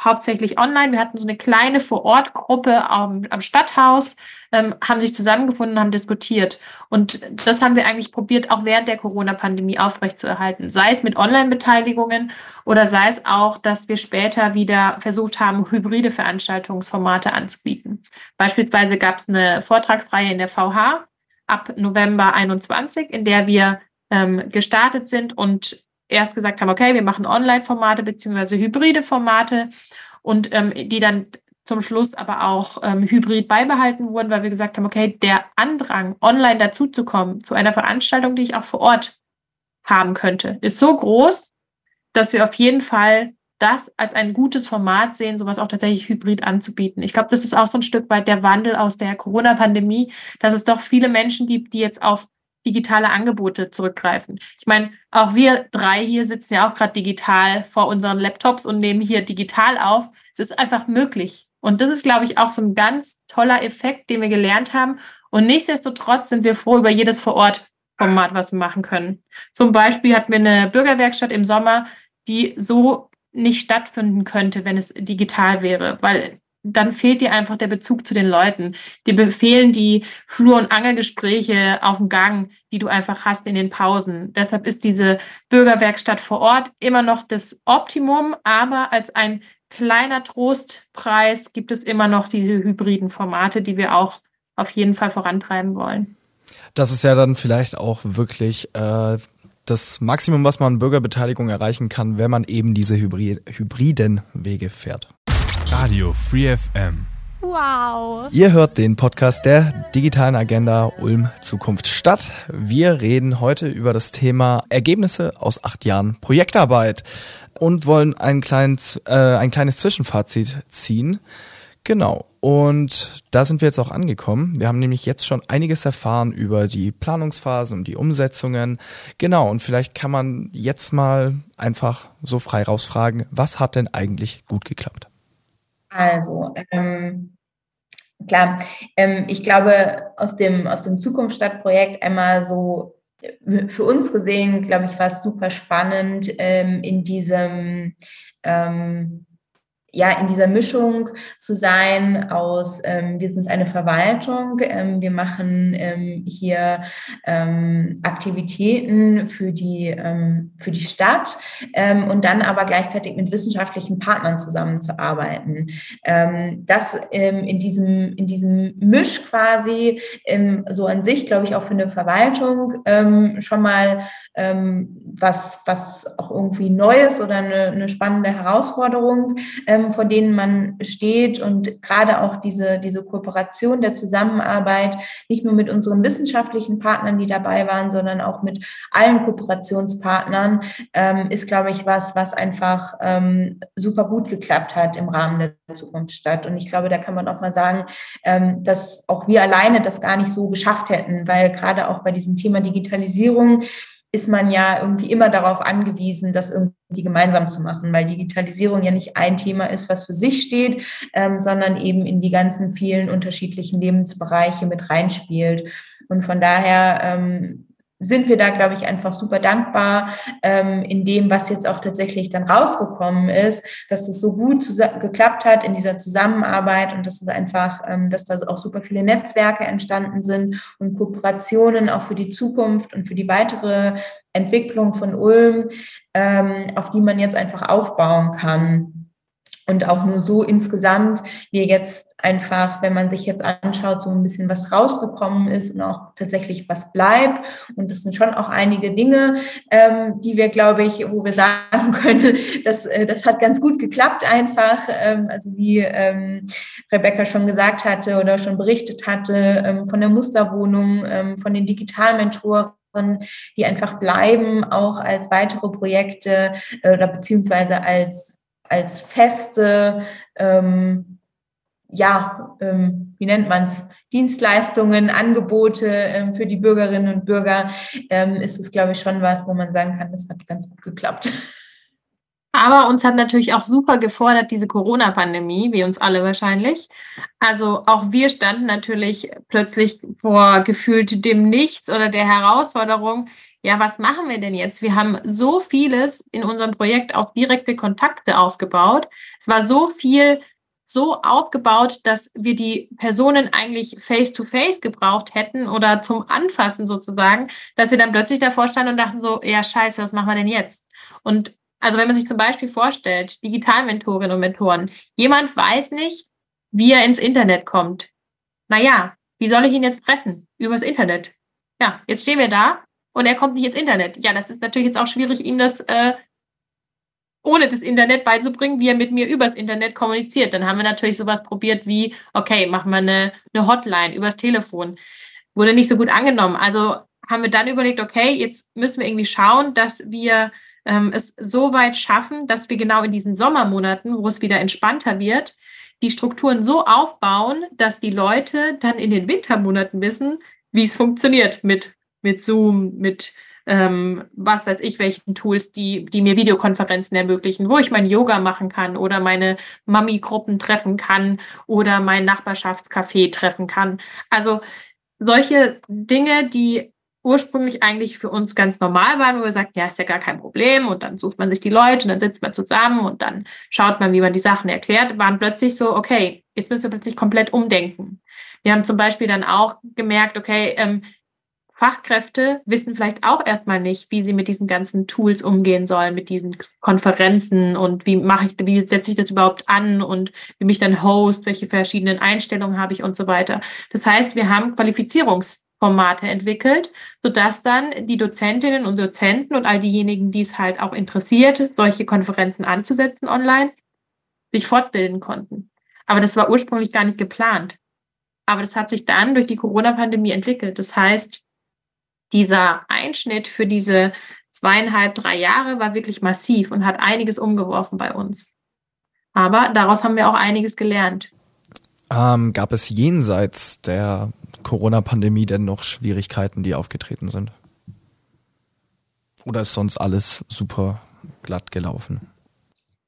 hauptsächlich online. Wir hatten so eine kleine Vor-Ort-Gruppe am, am Stadthaus, ähm, haben sich zusammengefunden, haben diskutiert. Und das haben wir eigentlich probiert, auch während der Corona-Pandemie aufrechtzuerhalten. Sei es mit Online-Beteiligungen oder sei es auch, dass wir später wieder versucht haben, hybride Veranstaltungsformate anzubieten. Beispielsweise gab es eine Vortragsreihe in der VH ab November 21, in der wir ähm, gestartet sind und erst gesagt haben, okay, wir machen Online-Formate beziehungsweise hybride Formate und ähm, die dann zum Schluss aber auch ähm, hybrid beibehalten wurden, weil wir gesagt haben, okay, der Andrang, online dazuzukommen zu einer Veranstaltung, die ich auch vor Ort haben könnte, ist so groß, dass wir auf jeden Fall das als ein gutes Format sehen, sowas auch tatsächlich hybrid anzubieten. Ich glaube, das ist auch so ein Stück weit der Wandel aus der Corona-Pandemie, dass es doch viele Menschen gibt, die jetzt auf digitale Angebote zurückgreifen. Ich meine, auch wir drei hier sitzen ja auch gerade digital vor unseren Laptops und nehmen hier digital auf. Es ist einfach möglich. Und das ist, glaube ich, auch so ein ganz toller Effekt, den wir gelernt haben. Und nichtsdestotrotz sind wir froh über jedes Vor-Ort-Format, was wir machen können. Zum Beispiel hatten wir eine Bürgerwerkstatt im Sommer, die so nicht stattfinden könnte, wenn es digital wäre, weil dann fehlt dir einfach der Bezug zu den Leuten. Dir befehlen die Flur- und Angelgespräche auf dem Gang, die du einfach hast in den Pausen. Deshalb ist diese Bürgerwerkstatt vor Ort immer noch das Optimum, aber als ein kleiner Trostpreis gibt es immer noch diese hybriden Formate, die wir auch auf jeden Fall vorantreiben wollen. Das ist ja dann vielleicht auch wirklich äh, das Maximum, was man Bürgerbeteiligung erreichen kann, wenn man eben diese Hybrid hybriden Wege fährt. Radio Free FM. Wow. Ihr hört den Podcast der digitalen Agenda Ulm Zukunft Stadt. Wir reden heute über das Thema Ergebnisse aus acht Jahren Projektarbeit und wollen ein kleines, äh, ein kleines Zwischenfazit ziehen. Genau. Und da sind wir jetzt auch angekommen. Wir haben nämlich jetzt schon einiges erfahren über die Planungsphasen und die Umsetzungen. Genau. Und vielleicht kann man jetzt mal einfach so frei rausfragen, was hat denn eigentlich gut geklappt? Also, ähm, klar, ähm, ich glaube, aus dem, aus dem Zukunftsstadtprojekt einmal so für uns gesehen, glaube ich, war es super spannend, ähm, in diesem ähm, ja, in dieser Mischung zu sein aus, ähm, wir sind eine Verwaltung, ähm, wir machen ähm, hier ähm, Aktivitäten für die, ähm, für die Stadt ähm, und dann aber gleichzeitig mit wissenschaftlichen Partnern zusammenzuarbeiten. Das in, diesem, in diesem Misch quasi so an sich, glaube ich, auch für eine Verwaltung schon mal ähm, was, was auch irgendwie Neues oder eine, eine spannende Herausforderung, ähm, vor denen man steht und gerade auch diese, diese Kooperation der Zusammenarbeit, nicht nur mit unseren wissenschaftlichen Partnern, die dabei waren, sondern auch mit allen Kooperationspartnern, ähm, ist, glaube ich, was, was einfach ähm, super gut geklappt hat im Rahmen der Zukunftsstadt. Und ich glaube, da kann man auch mal sagen, ähm, dass auch wir alleine das gar nicht so geschafft hätten, weil gerade auch bei diesem Thema Digitalisierung ist man ja irgendwie immer darauf angewiesen, das irgendwie gemeinsam zu machen, weil Digitalisierung ja nicht ein Thema ist, was für sich steht, ähm, sondern eben in die ganzen vielen unterschiedlichen Lebensbereiche mit reinspielt. Und von daher ähm, sind wir da, glaube ich, einfach super dankbar ähm, in dem, was jetzt auch tatsächlich dann rausgekommen ist, dass es so gut geklappt hat in dieser Zusammenarbeit und dass es einfach, ähm, dass da auch super viele Netzwerke entstanden sind und Kooperationen auch für die Zukunft und für die weitere Entwicklung von Ulm, ähm, auf die man jetzt einfach aufbauen kann. Und auch nur so insgesamt wir jetzt einfach, wenn man sich jetzt anschaut, so ein bisschen was rausgekommen ist und auch tatsächlich was bleibt. Und das sind schon auch einige Dinge, ähm, die wir, glaube ich, wo wir sagen können, dass, äh, das hat ganz gut geklappt einfach. Ähm, also wie ähm, Rebecca schon gesagt hatte oder schon berichtet hatte, ähm, von der Musterwohnung, ähm, von den Digitalmentoren, die einfach bleiben, auch als weitere Projekte äh, oder beziehungsweise als, als feste ähm, ja, ähm, wie nennt man es, Dienstleistungen, Angebote ähm, für die Bürgerinnen und Bürger, ähm, ist es, glaube ich, schon was, wo man sagen kann, das hat ganz gut geklappt. Aber uns hat natürlich auch super gefordert diese Corona-Pandemie, wie uns alle wahrscheinlich. Also auch wir standen natürlich plötzlich vor gefühlt dem Nichts oder der Herausforderung, ja, was machen wir denn jetzt? Wir haben so vieles in unserem Projekt auf direkte Kontakte aufgebaut. Es war so viel so aufgebaut, dass wir die Personen eigentlich face-to-face -face gebraucht hätten oder zum Anfassen sozusagen, dass wir dann plötzlich davor standen und dachten so, ja scheiße, was machen wir denn jetzt? Und also wenn man sich zum Beispiel vorstellt, Digitalmentorinnen und Mentoren, jemand weiß nicht, wie er ins Internet kommt. Naja, wie soll ich ihn jetzt treffen? Übers Internet. Ja, jetzt stehen wir da und er kommt nicht ins Internet. Ja, das ist natürlich jetzt auch schwierig, ihm das äh, ohne das Internet beizubringen, wie er mit mir übers Internet kommuniziert. Dann haben wir natürlich sowas probiert wie, okay, machen wir eine, eine Hotline übers Telefon. Wurde nicht so gut angenommen. Also haben wir dann überlegt, okay, jetzt müssen wir irgendwie schauen, dass wir ähm, es so weit schaffen, dass wir genau in diesen Sommermonaten, wo es wieder entspannter wird, die Strukturen so aufbauen, dass die Leute dann in den Wintermonaten wissen, wie es funktioniert mit, mit Zoom, mit ähm, was weiß ich, welchen Tools, die, die mir Videokonferenzen ermöglichen, wo ich mein Yoga machen kann oder meine Mami-Gruppen treffen kann oder mein Nachbarschaftscafé treffen kann. Also solche Dinge, die ursprünglich eigentlich für uns ganz normal waren, wo wir sagten, ja, ist ja gar kein Problem und dann sucht man sich die Leute und dann sitzt man zusammen und dann schaut man, wie man die Sachen erklärt, waren plötzlich so, okay, jetzt müssen wir plötzlich komplett umdenken. Wir haben zum Beispiel dann auch gemerkt, okay, ähm, Fachkräfte wissen vielleicht auch erstmal nicht, wie sie mit diesen ganzen Tools umgehen sollen, mit diesen Konferenzen und wie mache ich, wie setze ich das überhaupt an und wie mich dann host, welche verschiedenen Einstellungen habe ich und so weiter. Das heißt, wir haben Qualifizierungs Formate entwickelt, sodass dann die Dozentinnen und Dozenten und all diejenigen, die es halt auch interessiert, solche Konferenzen anzusetzen online, sich fortbilden konnten. Aber das war ursprünglich gar nicht geplant. Aber das hat sich dann durch die Corona-Pandemie entwickelt. Das heißt, dieser Einschnitt für diese zweieinhalb, drei Jahre war wirklich massiv und hat einiges umgeworfen bei uns. Aber daraus haben wir auch einiges gelernt. Ähm, gab es jenseits der Corona-Pandemie denn noch Schwierigkeiten, die aufgetreten sind? Oder ist sonst alles super glatt gelaufen?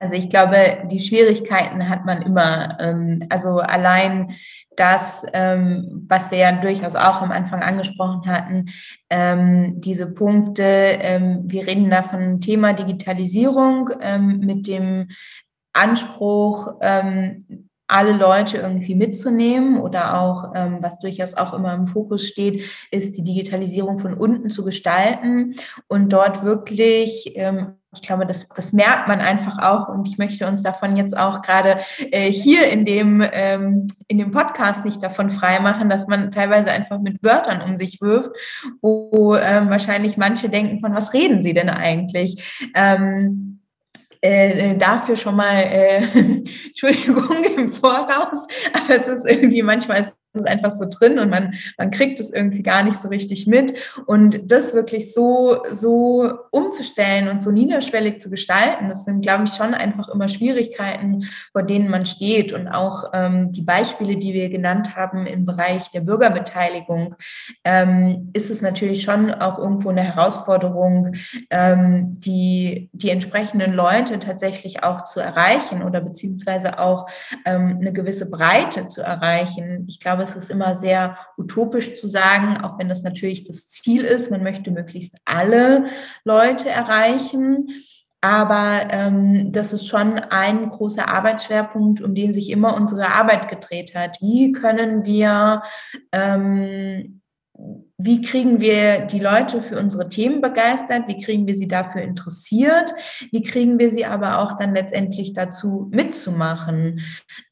Also ich glaube, die Schwierigkeiten hat man immer. Ähm, also allein das, ähm, was wir ja durchaus auch am Anfang angesprochen hatten, ähm, diese Punkte, wir reden da von Thema Digitalisierung mit dem Anspruch, alle Leute irgendwie mitzunehmen oder auch, ähm, was durchaus auch immer im Fokus steht, ist die Digitalisierung von unten zu gestalten und dort wirklich ähm, ich glaube, das, das merkt man einfach auch und ich möchte uns davon jetzt auch gerade äh, hier in dem, ähm, in dem Podcast nicht davon freimachen, dass man teilweise einfach mit Wörtern um sich wirft, wo ähm, wahrscheinlich manche denken, von was reden sie denn eigentlich? Ähm, äh, dafür schon mal äh, Entschuldigung im Voraus, aber es ist irgendwie manchmal ist einfach so drin und man, man kriegt es irgendwie gar nicht so richtig mit. Und das wirklich so, so umzustellen und so niederschwellig zu gestalten, das sind, glaube ich, schon einfach immer Schwierigkeiten, vor denen man steht. Und auch ähm, die Beispiele, die wir genannt haben im Bereich der Bürgerbeteiligung, ähm, ist es natürlich schon auch irgendwo eine Herausforderung, ähm, die, die entsprechenden Leute tatsächlich auch zu erreichen oder beziehungsweise auch ähm, eine gewisse Breite zu erreichen. Ich glaube, glaube, es ist immer sehr utopisch zu sagen, auch wenn das natürlich das Ziel ist, man möchte möglichst alle Leute erreichen. Aber ähm, das ist schon ein großer Arbeitsschwerpunkt, um den sich immer unsere Arbeit gedreht hat. Wie können wir ähm, wie kriegen wir die Leute für unsere Themen begeistert? Wie kriegen wir sie dafür interessiert? Wie kriegen wir sie aber auch dann letztendlich dazu mitzumachen?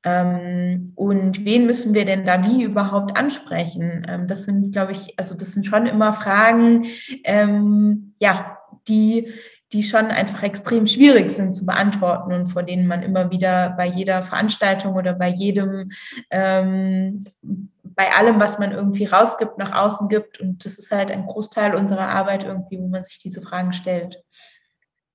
Ähm, und wen müssen wir denn da wie überhaupt ansprechen? Ähm, das sind, glaube ich, also das sind schon immer Fragen, ähm, ja, die die schon einfach extrem schwierig sind zu beantworten und vor denen man immer wieder bei jeder Veranstaltung oder bei jedem bei allem, was man irgendwie rausgibt, nach außen gibt. Und das ist halt ein Großteil unserer Arbeit irgendwie, wo man sich diese Fragen stellt.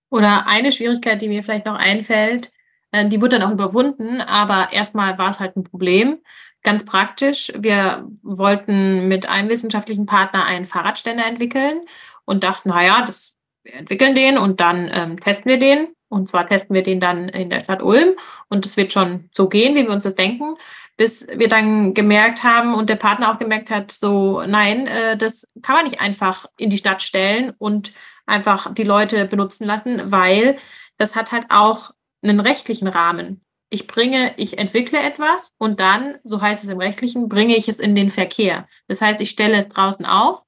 Oder eine Schwierigkeit, die mir vielleicht noch einfällt, äh, die wurde dann auch überwunden, aber erstmal war es halt ein Problem. Ganz praktisch, wir wollten mit einem wissenschaftlichen Partner einen Fahrradständer entwickeln und dachten, na ja, das, wir entwickeln den und dann ähm, testen wir den. Und zwar testen wir den dann in der Stadt Ulm und es wird schon so gehen, wie wir uns das denken bis wir dann gemerkt haben und der Partner auch gemerkt hat, so nein, äh, das kann man nicht einfach in die Stadt stellen und einfach die Leute benutzen lassen, weil das hat halt auch einen rechtlichen Rahmen. Ich bringe, ich entwickle etwas und dann, so heißt es im Rechtlichen, bringe ich es in den Verkehr. Das heißt, ich stelle es draußen auf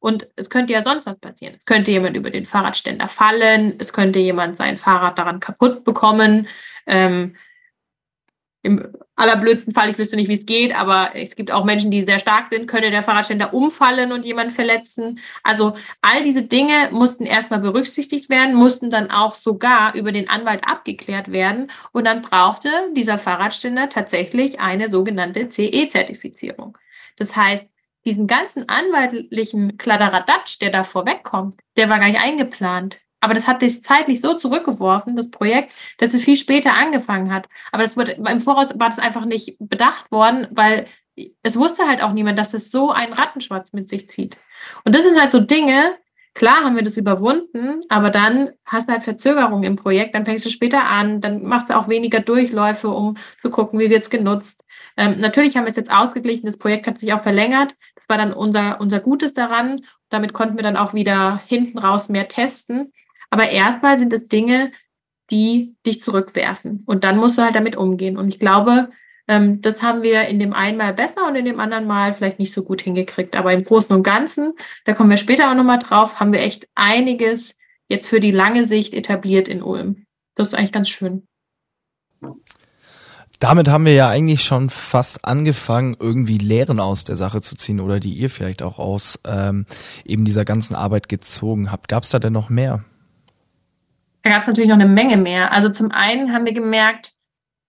und es könnte ja sonst was passieren. Es könnte jemand über den Fahrradständer fallen, es könnte jemand sein Fahrrad daran kaputt bekommen. Ähm, im allerblödsten Fall, ich wüsste nicht, wie es geht, aber es gibt auch Menschen, die sehr stark sind, könnte der Fahrradständer umfallen und jemand verletzen. Also all diese Dinge mussten erstmal berücksichtigt werden, mussten dann auch sogar über den Anwalt abgeklärt werden und dann brauchte dieser Fahrradständer tatsächlich eine sogenannte CE-Zertifizierung. Das heißt, diesen ganzen anwaltlichen Kladderadatsch, der da vorwegkommt, der war gar nicht eingeplant. Aber das hat sich zeitlich so zurückgeworfen, das Projekt, dass es viel später angefangen hat. Aber das wurde, im Voraus war das einfach nicht bedacht worden, weil es wusste halt auch niemand, dass es so einen Rattenschwarz mit sich zieht. Und das sind halt so Dinge, klar haben wir das überwunden, aber dann hast du halt Verzögerungen im Projekt, dann fängst du später an, dann machst du auch weniger Durchläufe, um zu gucken, wie wird's genutzt. Ähm, natürlich haben wir es jetzt ausgeglichen, das Projekt hat sich auch verlängert. Das war dann unser, unser Gutes daran. Damit konnten wir dann auch wieder hinten raus mehr testen. Aber erstmal sind es Dinge, die dich zurückwerfen. Und dann musst du halt damit umgehen. Und ich glaube, ähm, das haben wir in dem einen Mal besser und in dem anderen Mal vielleicht nicht so gut hingekriegt. Aber im Großen und Ganzen, da kommen wir später auch nochmal drauf, haben wir echt einiges jetzt für die lange Sicht etabliert in Ulm. Das ist eigentlich ganz schön. Damit haben wir ja eigentlich schon fast angefangen, irgendwie Lehren aus der Sache zu ziehen oder die ihr vielleicht auch aus ähm, eben dieser ganzen Arbeit gezogen habt. Gab es da denn noch mehr? Da gab es natürlich noch eine Menge mehr. Also zum einen haben wir gemerkt,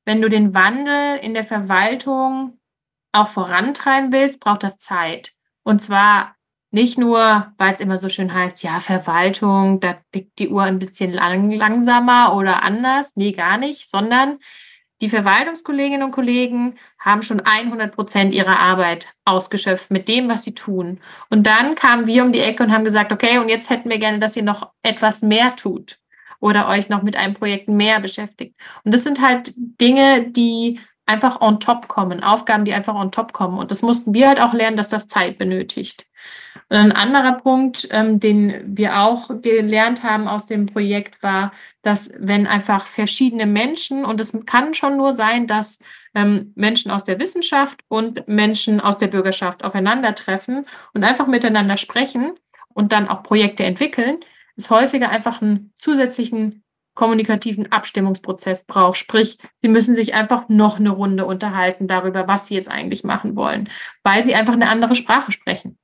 wenn du den Wandel in der Verwaltung auch vorantreiben willst, braucht das Zeit. Und zwar nicht nur, weil es immer so schön heißt, ja, Verwaltung, da tickt die Uhr ein bisschen lang, langsamer oder anders. Nee, gar nicht, sondern die Verwaltungskolleginnen und Kollegen haben schon 100 Prozent ihrer Arbeit ausgeschöpft mit dem, was sie tun. Und dann kamen wir um die Ecke und haben gesagt, okay, und jetzt hätten wir gerne, dass ihr noch etwas mehr tut oder euch noch mit einem Projekt mehr beschäftigt. Und das sind halt Dinge, die einfach on top kommen, Aufgaben, die einfach on top kommen. Und das mussten wir halt auch lernen, dass das Zeit benötigt. Und ein anderer Punkt, ähm, den wir auch gelernt haben aus dem Projekt, war, dass wenn einfach verschiedene Menschen, und es kann schon nur sein, dass ähm, Menschen aus der Wissenschaft und Menschen aus der Bürgerschaft aufeinandertreffen und einfach miteinander sprechen und dann auch Projekte entwickeln, es häufiger einfach einen zusätzlichen kommunikativen Abstimmungsprozess braucht. Sprich, sie müssen sich einfach noch eine Runde unterhalten darüber, was sie jetzt eigentlich machen wollen, weil sie einfach eine andere Sprache sprechen.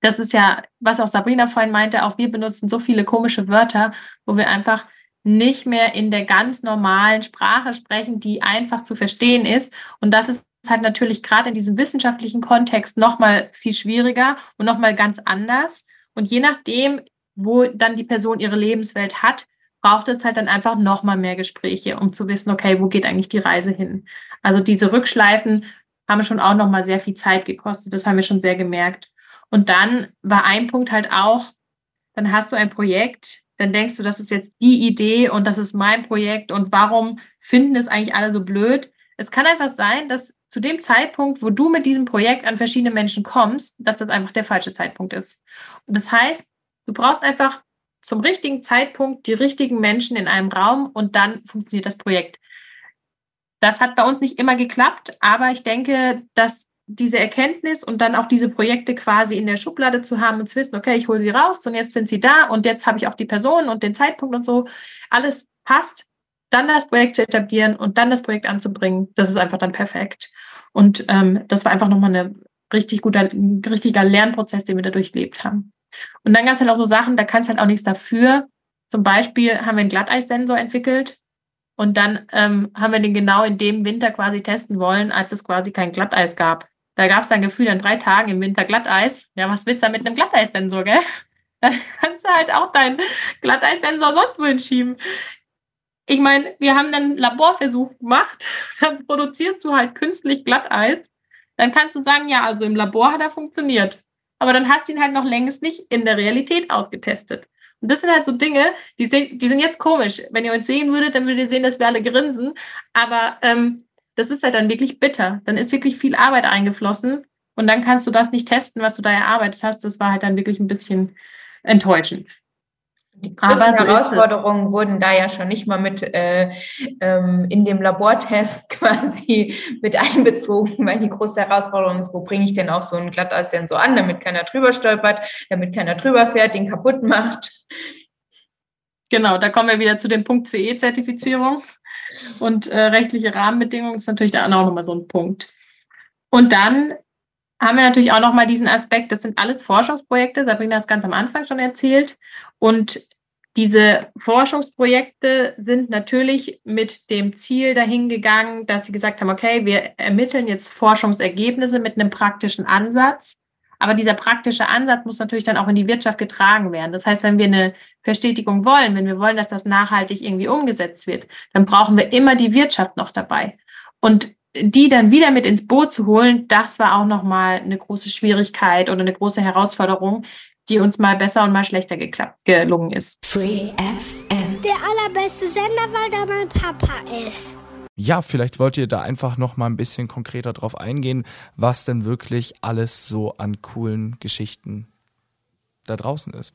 Das ist ja, was auch Sabrina vorhin meinte, auch wir benutzen so viele komische Wörter, wo wir einfach nicht mehr in der ganz normalen Sprache sprechen, die einfach zu verstehen ist. Und das ist halt natürlich gerade in diesem wissenschaftlichen Kontext nochmal viel schwieriger und nochmal ganz anders. Und je nachdem, wo dann die Person ihre Lebenswelt hat, braucht es halt dann einfach nochmal mehr Gespräche, um zu wissen, okay, wo geht eigentlich die Reise hin? Also diese Rückschleifen haben schon auch nochmal sehr viel Zeit gekostet. Das haben wir schon sehr gemerkt. Und dann war ein Punkt halt auch, dann hast du ein Projekt, dann denkst du, das ist jetzt die Idee und das ist mein Projekt und warum finden es eigentlich alle so blöd? Es kann einfach sein, dass zu dem Zeitpunkt, wo du mit diesem Projekt an verschiedene Menschen kommst, dass das einfach der falsche Zeitpunkt ist. Und das heißt, du brauchst einfach zum richtigen Zeitpunkt die richtigen Menschen in einem Raum und dann funktioniert das Projekt. Das hat bei uns nicht immer geklappt, aber ich denke, dass diese Erkenntnis und dann auch diese Projekte quasi in der Schublade zu haben und zu wissen, okay, ich hole sie raus und jetzt sind sie da und jetzt habe ich auch die Person und den Zeitpunkt und so, alles passt, dann das Projekt zu etablieren und dann das Projekt anzubringen, das ist einfach dann perfekt. Und ähm, das war einfach nochmal ein richtig guter, richtiger Lernprozess, den wir da durchlebt haben. Und dann gab es halt auch so Sachen, da kannst halt auch nichts dafür. Zum Beispiel haben wir einen Glatteissensor entwickelt und dann ähm, haben wir den genau in dem Winter quasi testen wollen, als es quasi kein Glatteis gab. Da gab es dann Gefühl an drei Tagen im Winter Glatteis. Ja, was willst du da mit einem Glatteissensor, gell? Dann kannst du halt auch deinen Glatteissensor sonst wohin schieben. Ich meine, wir haben dann einen Laborversuch gemacht, dann produzierst du halt künstlich Glatteis. Dann kannst du sagen, ja, also im Labor hat er funktioniert aber dann hast du ihn halt noch längst nicht in der Realität ausgetestet. Und das sind halt so Dinge, die, die sind jetzt komisch. Wenn ihr uns sehen würdet, dann würdet ihr sehen, dass wir alle grinsen. Aber ähm, das ist halt dann wirklich bitter. Dann ist wirklich viel Arbeit eingeflossen und dann kannst du das nicht testen, was du da erarbeitet hast. Das war halt dann wirklich ein bisschen enttäuschend. Die größten so Herausforderungen wurden da ja schon nicht mal mit äh, ähm, in dem Labortest quasi mit einbezogen, weil die große Herausforderung ist, wo bringe ich denn auch so einen Glatteissensor an, damit keiner drüber stolpert, damit keiner drüber fährt, den kaputt macht. Genau, da kommen wir wieder zu dem Punkt CE-Zertifizierung und äh, rechtliche Rahmenbedingungen ist natürlich da auch nochmal so ein Punkt. Und dann haben wir natürlich auch nochmal diesen Aspekt, das sind alles Forschungsprojekte, Sabrina hat es ganz am Anfang schon erzählt. Und diese Forschungsprojekte sind natürlich mit dem Ziel dahingegangen, dass sie gesagt haben, okay, wir ermitteln jetzt Forschungsergebnisse mit einem praktischen Ansatz. Aber dieser praktische Ansatz muss natürlich dann auch in die Wirtschaft getragen werden. Das heißt, wenn wir eine Verstetigung wollen, wenn wir wollen, dass das nachhaltig irgendwie umgesetzt wird, dann brauchen wir immer die Wirtschaft noch dabei. Und die dann wieder mit ins Boot zu holen, das war auch nochmal eine große Schwierigkeit oder eine große Herausforderung, die uns mal besser und mal schlechter geklappt, gelungen ist. Free FM. Der allerbeste Sender, weil da mein Papa ist. Ja, vielleicht wollt ihr da einfach noch mal ein bisschen konkreter drauf eingehen, was denn wirklich alles so an coolen Geschichten da draußen ist.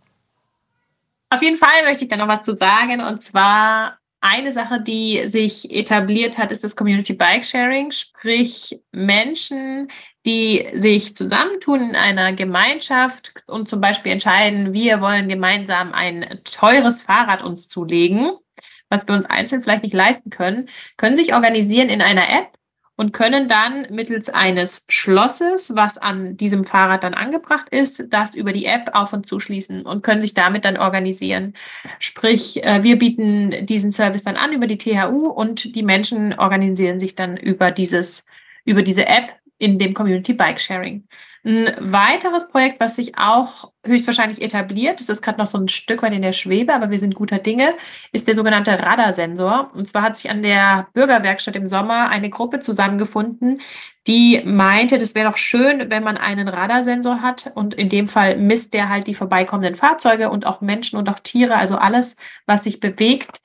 Auf jeden Fall möchte ich da noch was zu sagen und zwar eine Sache, die sich etabliert hat, ist das Community Bike Sharing, sprich Menschen, die sich zusammentun in einer Gemeinschaft und zum Beispiel entscheiden, wir wollen gemeinsam ein teures Fahrrad uns zulegen, was wir uns einzeln vielleicht nicht leisten können, können sich organisieren in einer App und können dann mittels eines Schlosses, was an diesem Fahrrad dann angebracht ist, das über die App auf und zuschließen und können sich damit dann organisieren. Sprich, äh, wir bieten diesen Service dann an über die THU und die Menschen organisieren sich dann über dieses, über diese App in dem Community Bike Sharing. Ein weiteres Projekt, was sich auch höchstwahrscheinlich etabliert, das ist gerade noch so ein Stück weit in der Schwebe, aber wir sind guter Dinge, ist der sogenannte Radarsensor. Und zwar hat sich an der Bürgerwerkstatt im Sommer eine Gruppe zusammengefunden, die meinte, das wäre doch schön, wenn man einen Radarsensor hat. Und in dem Fall misst der halt die vorbeikommenden Fahrzeuge und auch Menschen und auch Tiere, also alles, was sich bewegt.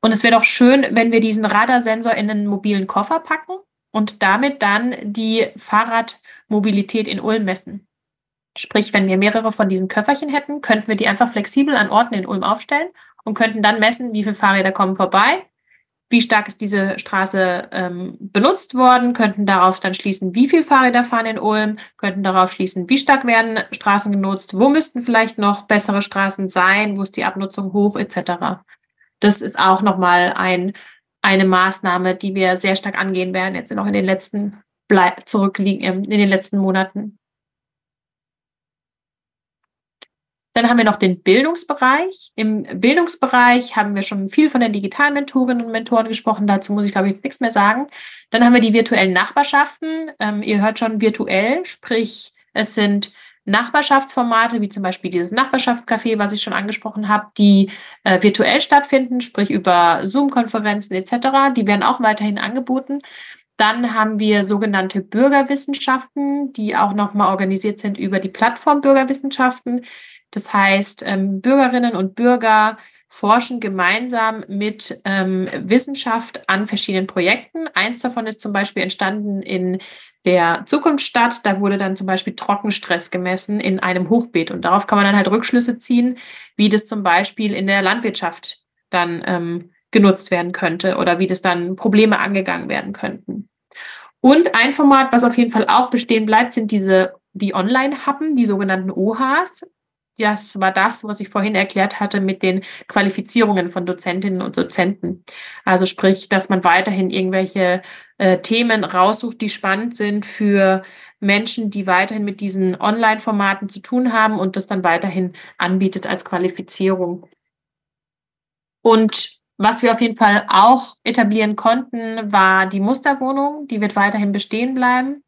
Und es wäre doch schön, wenn wir diesen Radarsensor in einen mobilen Koffer packen und damit dann die Fahrradmobilität in Ulm messen. Sprich, wenn wir mehrere von diesen Köfferchen hätten, könnten wir die einfach flexibel an Orten in Ulm aufstellen und könnten dann messen, wie viele Fahrräder kommen vorbei, wie stark ist diese Straße ähm, benutzt worden, könnten darauf dann schließen, wie viele Fahrräder fahren in Ulm, könnten darauf schließen, wie stark werden Straßen genutzt, wo müssten vielleicht noch bessere Straßen sein, wo ist die Abnutzung hoch, etc. Das ist auch nochmal ein eine Maßnahme, die wir sehr stark angehen werden, jetzt noch in den letzten zurückliegen, ähm, in den letzten Monaten. Dann haben wir noch den Bildungsbereich. Im Bildungsbereich haben wir schon viel von den digitalen Mentorinnen und Mentoren gesprochen. Dazu muss ich, glaube ich, jetzt nichts mehr sagen. Dann haben wir die virtuellen Nachbarschaften. Ähm, ihr hört schon virtuell, sprich, es sind Nachbarschaftsformate, wie zum Beispiel dieses Nachbarschaftscafé, was ich schon angesprochen habe, die äh, virtuell stattfinden, sprich über Zoom-Konferenzen etc., die werden auch weiterhin angeboten. Dann haben wir sogenannte Bürgerwissenschaften, die auch nochmal organisiert sind über die Plattform Bürgerwissenschaften. Das heißt, ähm, Bürgerinnen und Bürger forschen gemeinsam mit ähm, Wissenschaft an verschiedenen Projekten. Eins davon ist zum Beispiel entstanden in der Zukunftsstadt. Da wurde dann zum Beispiel Trockenstress gemessen in einem Hochbeet. Und darauf kann man dann halt Rückschlüsse ziehen, wie das zum Beispiel in der Landwirtschaft dann ähm, genutzt werden könnte oder wie das dann Probleme angegangen werden könnten. Und ein Format, was auf jeden Fall auch bestehen bleibt, sind diese die Online-Happen, die sogenannten OHs das war das, was ich vorhin erklärt hatte mit den Qualifizierungen von Dozentinnen und Dozenten. Also sprich, dass man weiterhin irgendwelche äh, Themen raussucht, die spannend sind für Menschen, die weiterhin mit diesen Online-Formaten zu tun haben und das dann weiterhin anbietet als Qualifizierung. Und was wir auf jeden Fall auch etablieren konnten, war die Musterwohnung. Die wird weiterhin bestehen bleiben.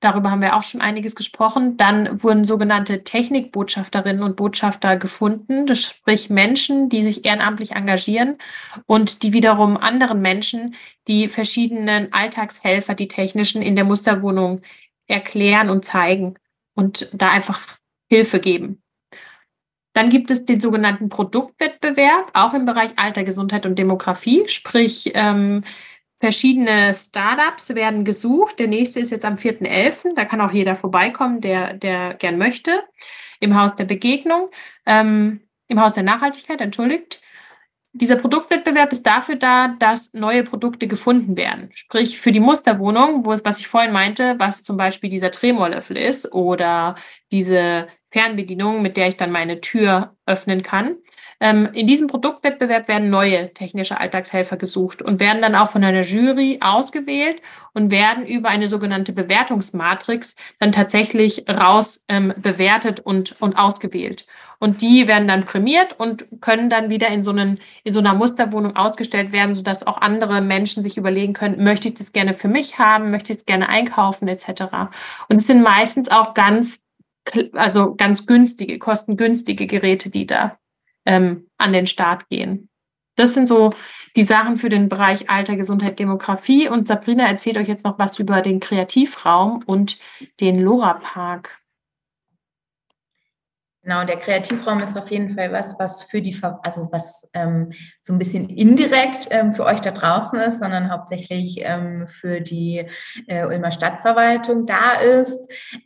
Darüber haben wir auch schon einiges gesprochen. Dann wurden sogenannte Technikbotschafterinnen und Botschafter gefunden, sprich Menschen, die sich ehrenamtlich engagieren und die wiederum anderen Menschen die verschiedenen Alltagshelfer, die technischen in der Musterwohnung erklären und zeigen und da einfach Hilfe geben. Dann gibt es den sogenannten Produktwettbewerb, auch im Bereich Alter, Gesundheit und Demografie, sprich ähm, Verschiedene Startups werden gesucht. Der nächste ist jetzt am 4.11. Da kann auch jeder vorbeikommen, der, der gern möchte. Im Haus der Begegnung, ähm, im Haus der Nachhaltigkeit, entschuldigt. Dieser Produktwettbewerb ist dafür da, dass neue Produkte gefunden werden. Sprich, für die Musterwohnung, wo es, was ich vorhin meinte, was zum Beispiel dieser Tremorlöffel ist oder diese Fernbedienung, mit der ich dann meine Tür öffnen kann, ähm, in diesem Produktwettbewerb werden neue technische Alltagshelfer gesucht und werden dann auch von einer Jury ausgewählt und werden über eine sogenannte Bewertungsmatrix dann tatsächlich raus ähm, bewertet und, und ausgewählt. Und die werden dann prämiert und können dann wieder in so, einen, in so einer Musterwohnung ausgestellt werden, sodass auch andere Menschen sich überlegen können, möchte ich das gerne für mich haben, möchte ich es gerne einkaufen etc. Und es sind meistens auch ganz also ganz günstige, kostengünstige Geräte, die da ähm, an den Start gehen. Das sind so die Sachen für den Bereich Alter, Gesundheit, Demografie. Und Sabrina erzählt euch jetzt noch was über den Kreativraum und den Lora Park. Genau, der Kreativraum ist auf jeden Fall was, was für die, also was ähm, so ein bisschen indirekt ähm, für euch da draußen ist, sondern hauptsächlich ähm, für die äh, Ulmer Stadtverwaltung da ist.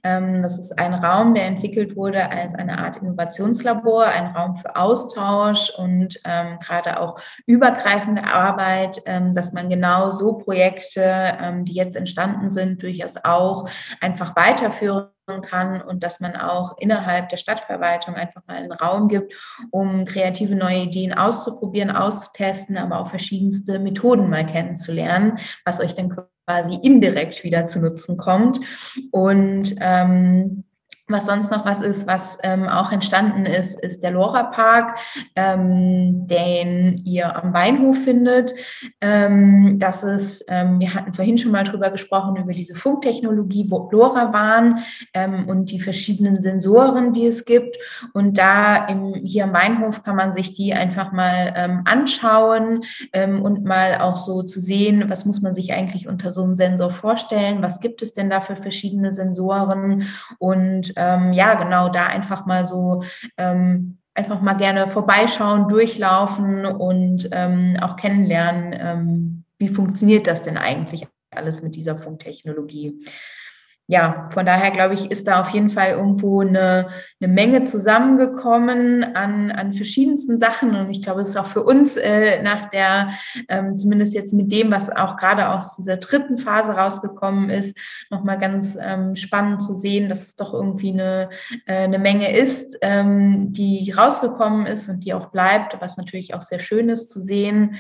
Ähm, das ist ein Raum, der entwickelt wurde als eine Art Innovationslabor, ein Raum für Austausch und ähm, gerade auch übergreifende Arbeit, ähm, dass man genau so Projekte, die jetzt entstanden sind, durchaus auch einfach weiterführen kann und dass man auch innerhalb der Stadtverwaltung einfach mal einen Raum gibt, um kreative neue Ideen auszuprobieren, auszutesten, aber auch verschiedenste Methoden mal kennenzulernen, was euch dann quasi indirekt wieder zu Nutzen kommt. Und ähm, was sonst noch was ist, was ähm, auch entstanden ist, ist der Lora Park, ähm, den ihr am Weinhof findet. Ähm, das ist, ähm, wir hatten vorhin schon mal drüber gesprochen, über diese Funktechnologie, wo Lora waren ähm, und die verschiedenen Sensoren, die es gibt. Und da im, hier am Weinhof kann man sich die einfach mal ähm, anschauen ähm, und mal auch so zu sehen, was muss man sich eigentlich unter so einem Sensor vorstellen, was gibt es denn da für verschiedene Sensoren und ähm, ja, genau da einfach mal so ähm, einfach mal gerne vorbeischauen, durchlaufen und ähm, auch kennenlernen, ähm, wie funktioniert das denn eigentlich alles mit dieser Funktechnologie ja, von daher glaube ich, ist da auf jeden Fall irgendwo eine, eine Menge zusammengekommen an, an verschiedensten Sachen. Und ich glaube, es ist auch für uns äh, nach der, ähm, zumindest jetzt mit dem, was auch gerade aus dieser dritten Phase rausgekommen ist, nochmal ganz ähm, spannend zu sehen, dass es doch irgendwie eine, äh, eine Menge ist, ähm, die rausgekommen ist und die auch bleibt, was natürlich auch sehr schön ist zu sehen.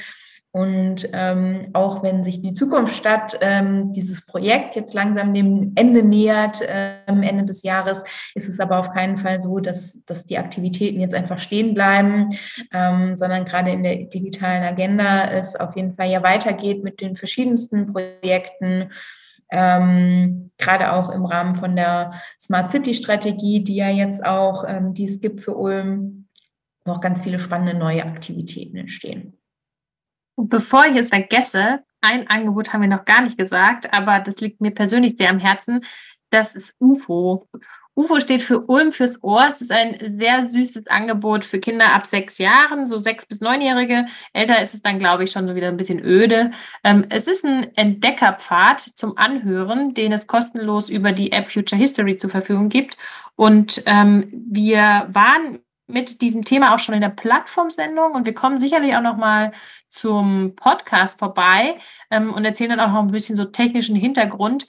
Und ähm, auch wenn sich die Zukunftsstadt ähm, dieses Projekt jetzt langsam dem Ende nähert, ähm, Ende des Jahres, ist es aber auf keinen Fall so, dass, dass die Aktivitäten jetzt einfach stehen bleiben, ähm, sondern gerade in der digitalen Agenda es auf jeden Fall ja weitergeht mit den verschiedensten Projekten. Ähm, gerade auch im Rahmen von der Smart City Strategie, die ja jetzt auch, ähm, die es gibt für Ulm, noch ganz viele spannende neue Aktivitäten entstehen. Bevor ich es vergesse, ein Angebot haben wir noch gar nicht gesagt, aber das liegt mir persönlich sehr am Herzen. Das ist UFO. UFO steht für Ulm fürs Ohr. Es ist ein sehr süßes Angebot für Kinder ab sechs Jahren, so sechs bis neunjährige. Älter ist es dann, glaube ich, schon wieder ein bisschen öde. Ähm, es ist ein Entdeckerpfad zum Anhören, den es kostenlos über die App Future History zur Verfügung gibt. Und ähm, wir waren mit diesem Thema auch schon in der Plattformsendung und wir kommen sicherlich auch noch mal zum Podcast vorbei ähm, und erzählen dann auch noch ein bisschen so technischen Hintergrund.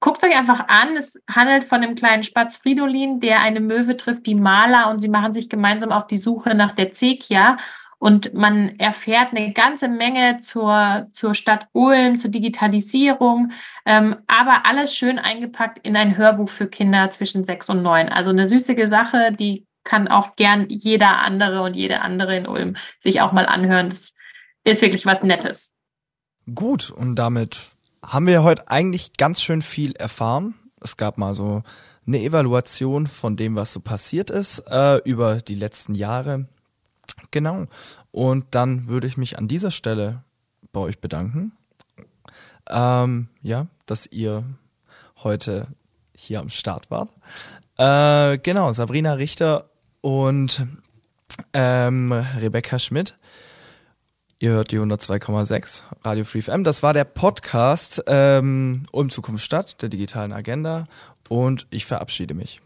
Guckt euch einfach an, es handelt von dem kleinen Spatz Fridolin, der eine Möwe trifft, die Maler und sie machen sich gemeinsam auf die Suche nach der Zekia und man erfährt eine ganze Menge zur, zur Stadt Ulm, zur Digitalisierung, ähm, aber alles schön eingepackt in ein Hörbuch für Kinder zwischen sechs und neun. Also eine süßige Sache, die kann auch gern jeder andere und jede andere in Ulm sich auch mal anhören. Das ist wirklich was Nettes. Gut, und damit haben wir heute eigentlich ganz schön viel erfahren. Es gab mal so eine Evaluation von dem, was so passiert ist äh, über die letzten Jahre. Genau. Und dann würde ich mich an dieser Stelle bei euch bedanken. Ähm, ja, dass ihr heute hier am Start wart. Äh, genau, Sabrina Richter und ähm, Rebecca Schmidt. Ihr hört die 102,6 Radio Free FM. Das war der Podcast ähm, Um Zukunft Stadt, der digitalen Agenda. Und ich verabschiede mich.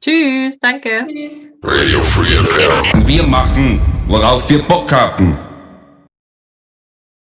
Tschüss, danke. Tschüss. Radio Free FM. Wir machen, worauf wir Bock haben.